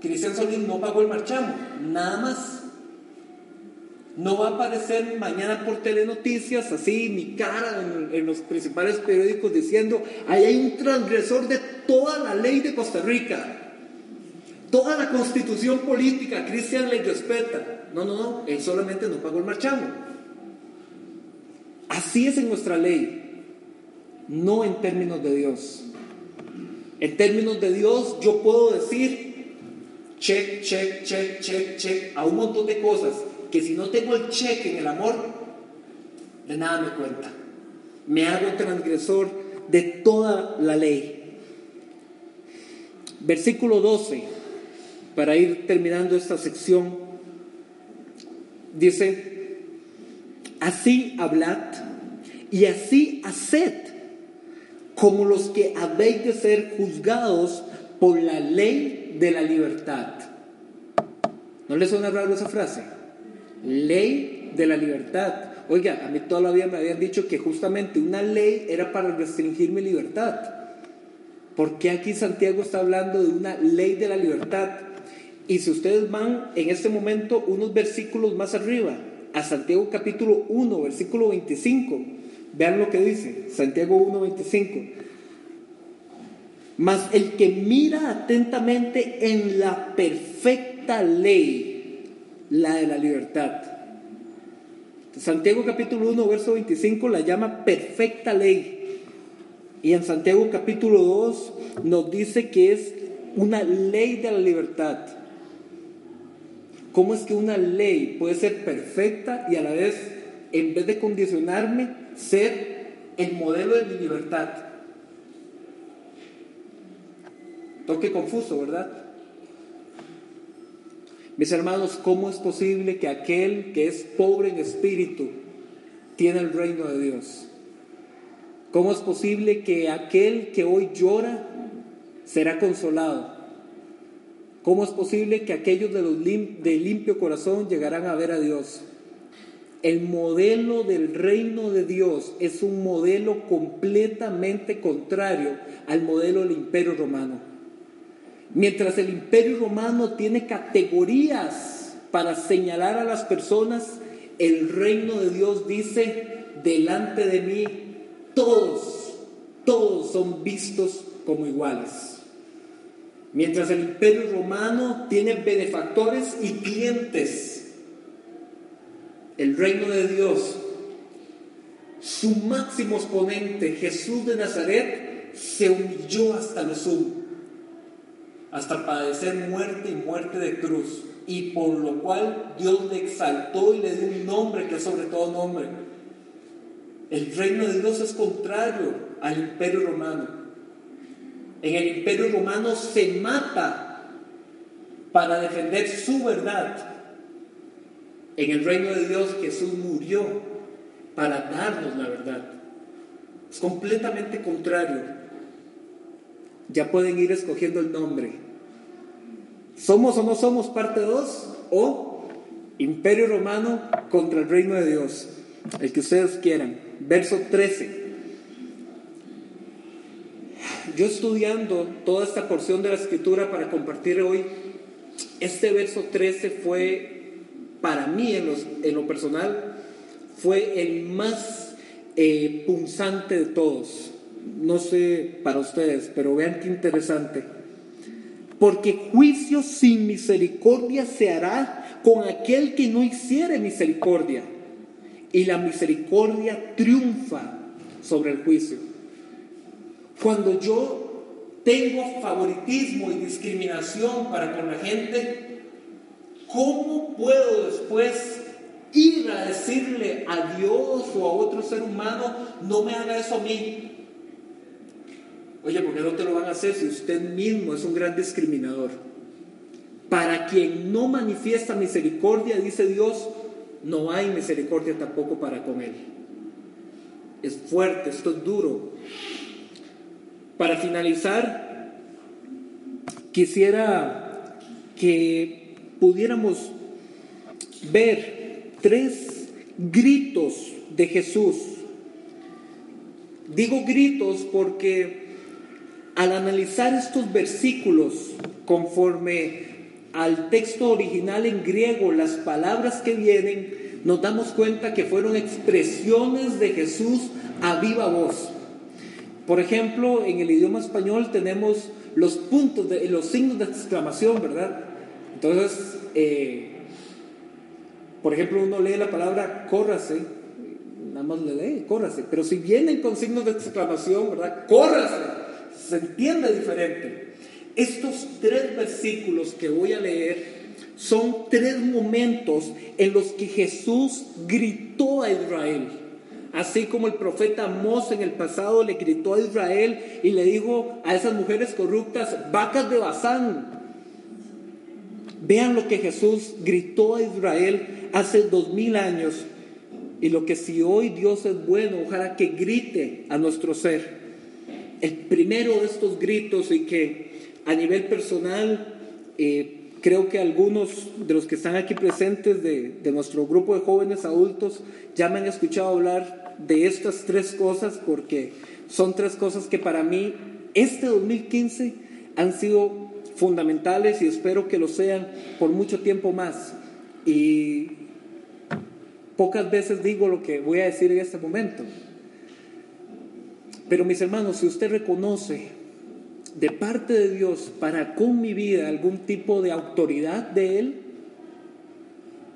Cristian Solís no pagó el marchamo, nada más. No va a aparecer mañana por telenoticias, así mi cara en, los principales periódicos diciendo, ahí hay un transgresor de toda la ley de Costa Rica, toda la constitución política, Cristian le respeta. No, no, no, él solamente no pagó el marchamo. Así es en nuestra ley, no en términos de Dios. En términos de Dios yo puedo decir, check, check, check, check, check, a un montón de cosas que si no tengo el cheque en el amor, de nada me cuenta. Me hago transgresor de toda la ley. Versículo 12, para ir terminando esta sección, dice, así hablad y así haced, como los que habéis de ser juzgados por la ley de la libertad. ¿No les suena raro esa frase? Ley de la libertad. Oiga, a mí toda la vida me habían dicho que justamente una ley era para restringir mi libertad. ¿Por qué aquí Santiago está hablando de una ley de la libertad? Y si ustedes van en este momento unos versículos más arriba, a Santiago capítulo 1, versículo 25, vean lo que dice, Santiago 1, 25. Mas el que mira atentamente en la perfecta ley, la de la libertad. Santiago capítulo 1, verso 25 la llama perfecta ley. Y en Santiago capítulo 2 nos dice que es una ley de la libertad. ¿Cómo es que una ley puede ser perfecta y a la vez, en vez de condicionarme, ser el modelo de mi libertad? Toque confuso, ¿verdad? Mis hermanos, ¿cómo es posible que aquel que es pobre en espíritu tiene el reino de Dios? ¿Cómo es posible que aquel que hoy llora será consolado? ¿Cómo es posible que aquellos de, los de limpio corazón llegarán a ver a Dios? El modelo del reino de Dios es un modelo completamente contrario al modelo del imperio romano. Mientras el imperio romano tiene categorías para señalar a las personas, el reino de Dios dice, delante de mí todos, todos son vistos como iguales. Mientras el imperio romano tiene benefactores y clientes, el reino de Dios, su máximo exponente, Jesús de Nazaret, se humilló hasta lo sumo hasta padecer muerte y muerte de cruz, y por lo cual Dios le exaltó y le dio un nombre que es sobre todo nombre. El reino de Dios es contrario al imperio romano. En el imperio romano se mata para defender su verdad. En el reino de Dios Jesús murió para darnos la verdad. Es completamente contrario. Ya pueden ir escogiendo el nombre. ¿Somos o no somos parte 2? O Imperio Romano contra el reino de Dios. El que ustedes quieran. Verso 13 yo estudiando toda esta porción de la escritura para compartir hoy, este verso 13 fue, para mí en, lo personal, fue el más eh, punzante de todos. No sé para ustedes, pero vean qué interesante. Porque juicio sin misericordia se hará con aquel que no hiciere misericordia. Y la misericordia triunfa sobre el juicio. Cuando yo tengo favoritismo y discriminación para con la gente, ¿cómo puedo después ir a decirle a Dios o a otro ser humano, no me haga eso a mí? Oye, ¿por qué no te lo van a hacer si usted mismo es un gran discriminador? Para quien no manifiesta misericordia, dice Dios, no hay misericordia tampoco para con él. Es fuerte, esto es duro. Para finalizar, quisiera que pudiéramos ver tres gritos de Jesús. Digo gritos porque al analizar estos versículos conforme al texto original en griego, las palabras que vienen, nos damos cuenta que fueron expresiones de Jesús a viva voz. Por ejemplo, en el idioma español tenemos los puntos, de, los signos de exclamación, ¿verdad? Entonces, eh, por ejemplo, uno lee la palabra córrase, nada más le lee, córrase, pero si vienen con signos de exclamación, ¿verdad? Córrase, se entiende diferente. Estos tres versículos que voy a leer son tres momentos en los que Jesús gritó a Israel. Así como el profeta Mos en el pasado le gritó a Israel y le dijo a esas mujeres corruptas, vacas de Bazán. Vean lo que Jesús gritó a Israel hace dos mil años y lo que si hoy Dios es bueno, ojalá que grite a nuestro ser. El primero de estos gritos y que a nivel personal eh, creo que algunos de los que están aquí presentes de, de, nuestro grupo de jóvenes adultos ya me han escuchado hablar de estas tres cosas porque son tres cosas que para mí este 2015 han sido fundamentales y espero que lo sean por mucho tiempo más. Y pocas veces digo lo que voy a decir en este momento. Pero mis hermanos, si usted reconoce de parte de Dios para con mi vida algún tipo de autoridad de Él,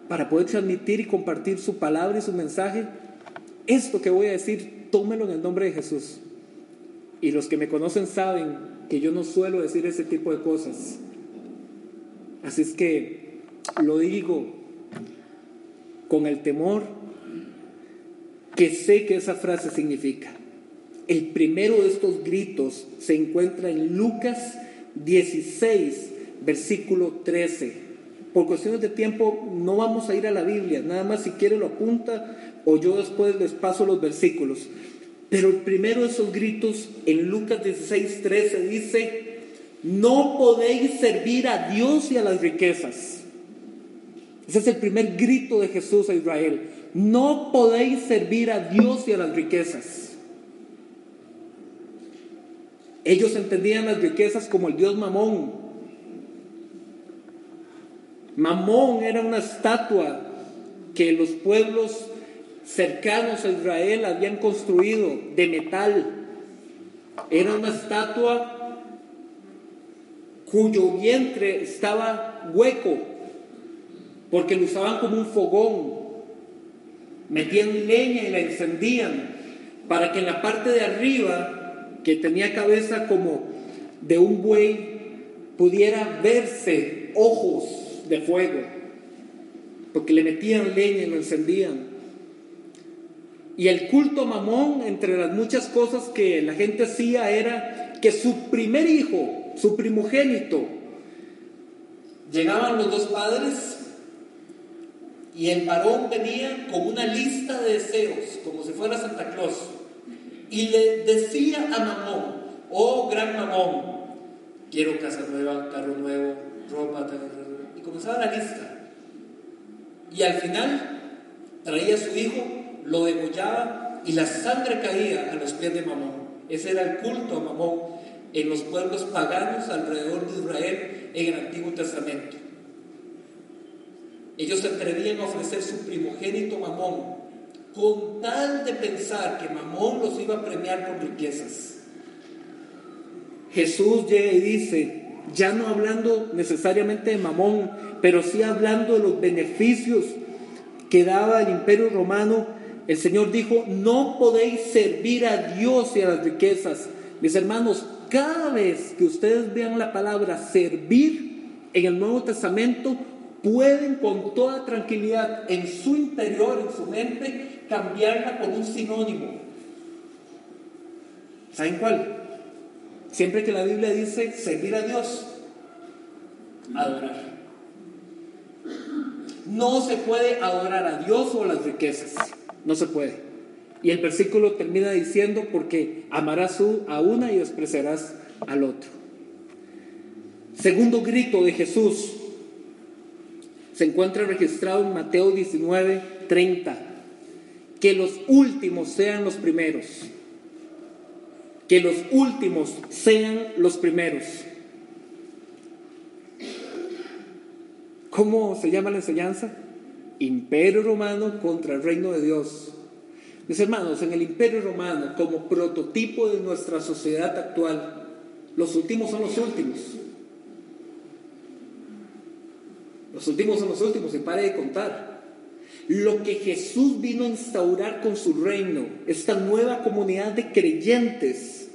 para poder transmitir y compartir su palabra y su mensaje, esto que voy a decir, tómelo en el nombre de Jesús. Y los que me conocen saben que yo no suelo decir ese tipo de cosas. Así es que lo digo con el temor que sé que esa frase significa. El primero de estos gritos se encuentra en Lucas 16, versículo 13. Por cuestiones de tiempo no vamos a ir a la Biblia, nada más si quiere lo apunta o yo después les paso los versículos. Pero el primero de esos gritos en Lucas 16, 13 dice, no podéis servir a Dios y a las riquezas. Ese es el primer grito de Jesús a Israel. No podéis servir a Dios y a las riquezas. Ellos entendían las riquezas como el dios Mamón, Mamón era una estatua que los pueblos cercanos a Israel habían construido de metal. Era una estatua cuyo vientre estaba hueco, porque lo usaban como un fogón. Metían leña y la encendían para que en la parte de arriba, que tenía cabeza como de un buey, pudiera verse ojos de fuego, porque le metían leña y lo encendían. Y el culto mamón, entre las muchas cosas que la gente hacía, era que su primer hijo, su primogénito, Llegaban los dos padres y el varón venía con una lista de deseos, como si fuera Santa Claus, y le decía a Mamón, oh gran Mamón, quiero casa nueva, carro nuevo, ropa, y comenzaba la lista. Y al final traía a su hijo, lo degollaba y la sangre caía a los pies de Mamón. Ese era el culto a Mamón en los pueblos paganos alrededor de Israel en el Antiguo Testamento. Ellos se atrevían a ofrecer su primogénito Mamón con tal de pensar que Mamón los iba a premiar con riquezas. Jesús llega y dice, ya no hablando necesariamente de Mamón, pero sí hablando de los beneficios que daba el imperio romano, el Señor dijo, no podéis servir a Dios y a las riquezas. Mis hermanos, cada vez que ustedes vean la palabra servir en el Nuevo Testamento, pueden con toda tranquilidad en su interior, en su mente, cambiarla con un sinónimo. ¿Saben cuál? Siempre que la Biblia dice servir a Dios, adorar. No se puede adorar a Dios o a las riquezas. No se puede. Y el versículo termina diciendo, porque amarás a una y despreciarás al otro. Segundo grito de Jesús se encuentra registrado en Mateo 19, 30. Que los últimos sean los primeros. Que los últimos sean los primeros. ¿Cómo se llama la enseñanza? Imperio romano contra el reino de Dios. Mis hermanos, en el imperio romano, como prototipo de nuestra sociedad actual, los últimos son los últimos. Los últimos son los últimos y pare de contar. Lo que Jesús vino a instaurar con su reino, esta nueva comunidad de creyentes,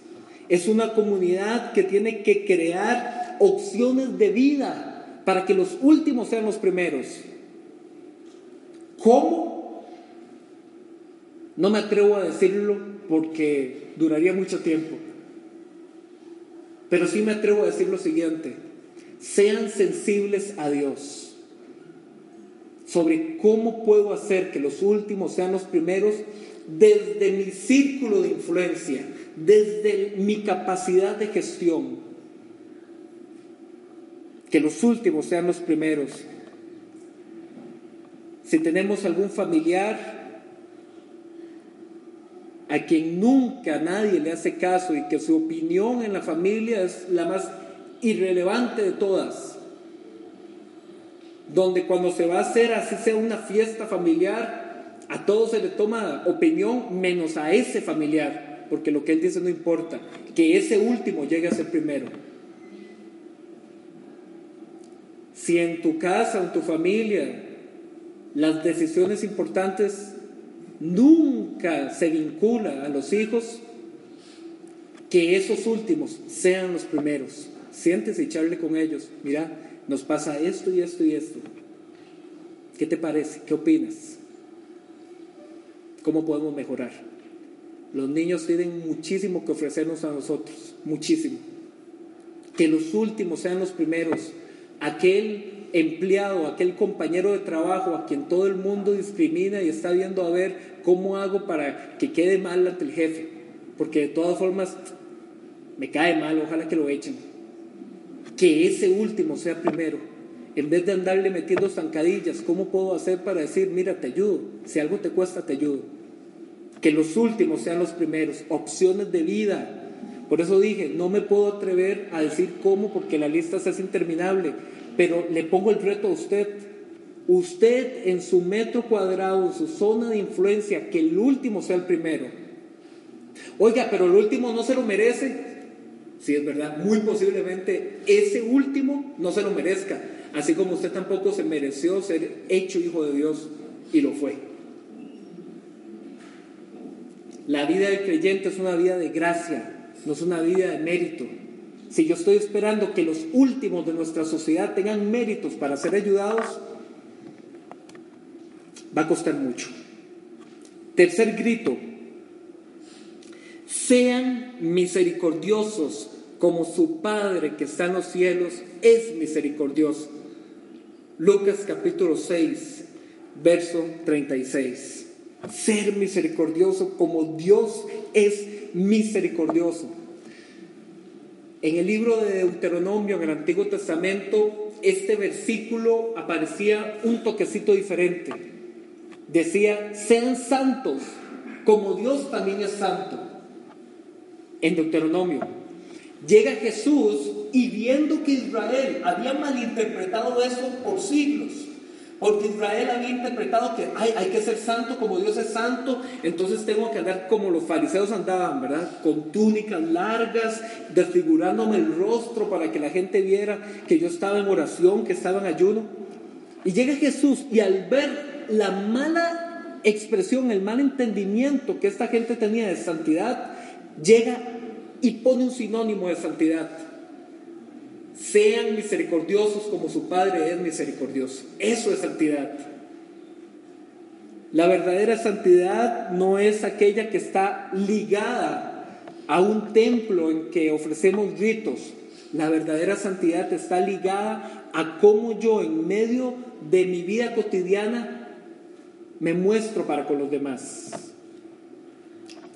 es una comunidad que tiene que crear opciones de vida para que los últimos sean los primeros. ¿Cómo? No me atrevo a decirlo porque duraría mucho tiempo. Pero sí me atrevo a decir lo siguiente. Sean sensibles a Dios sobre cómo puedo hacer que los últimos sean los primeros desde mi círculo de influencia, desde mi capacidad de gestión. Que los últimos sean los primeros. Si tenemos algún familiar a quien nunca nadie le hace caso y que su opinión en la familia es la más irrelevante de todas, donde cuando se va a hacer así sea una fiesta familiar, a todos se le toma opinión menos a ese familiar, porque lo que él dice no importa, que ese último llegue a ser primero. Si en tu casa, en tu familia, las decisiones importantes nunca se vinculan a los hijos, que esos últimos sean los primeros. Siéntese y charle con ellos. Mira, nos pasa esto y esto y esto. ¿Qué te parece? ¿Qué opinas? ¿Cómo podemos mejorar? Los niños tienen muchísimo que ofrecernos a nosotros, muchísimo. Que los últimos sean los primeros. Aquel empleado, aquel compañero de trabajo a quien todo el mundo discrimina y está viendo a ver cómo hago para que quede mal ante el jefe. Porque de todas formas me cae mal, ojalá que lo echen que ese último sea primero. En vez de andarle metiendo zancadillas, ¿cómo puedo hacer para decir, mira, te ayudo? Si algo te cuesta, te ayudo. Que los últimos sean los primeros. Opciones de vida. Por eso dije, no me puedo atrever a decir cómo porque la lista hace interminable. Pero le pongo el reto a usted. Usted en su metro cuadrado, en su zona de influencia, que el último sea el primero. Oiga, pero el último no se lo merece. Si es verdad, muy posiblemente ese último no se lo merezca, así como usted tampoco se mereció ser hecho hijo de Dios y lo fue. La vida del creyente es una vida de gracia, no es una vida de mérito. Si yo estoy esperando que los últimos de nuestra sociedad tengan méritos para ser ayudados, va a costar mucho. Tercer grito, sean misericordiosos como su Padre que está en los cielos es misericordioso. Lucas capítulo 6, verso 36. Ser misericordioso como Dios es misericordioso. En el libro de Deuteronomio, en el Antiguo Testamento, este versículo aparecía un toquecito diferente. Decía, sean santos, como Dios también es santo. En Deuteronomio. Llega Jesús y viendo que Israel había malinterpretado eso por siglos, porque Israel había interpretado que hay, que ser santo como Dios es santo, entonces tengo que andar como los fariseos andaban, ¿verdad? Con túnicas largas, desfigurándome el rostro para que la gente viera que yo estaba en oración, que estaba en ayuno. Y llega Jesús y al ver la mala expresión, el mal entendimiento que esta gente tenía de santidad, llega y pone un sinónimo de santidad. Sean misericordiosos como su Padre es misericordioso. Eso es santidad. La verdadera santidad no es aquella que está ligada a un templo en que ofrecemos ritos. La verdadera santidad está ligada a cómo yo en medio de mi vida cotidiana me muestro para con los demás.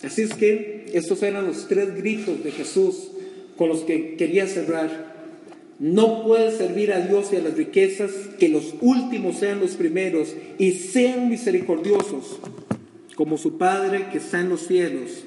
Así es que estos eran los tres gritos de Jesús con los que quería cerrar. No puedes servir a Dios y a las riquezas, que los últimos sean los primeros y sean misericordiosos, como su Padre que está en los cielos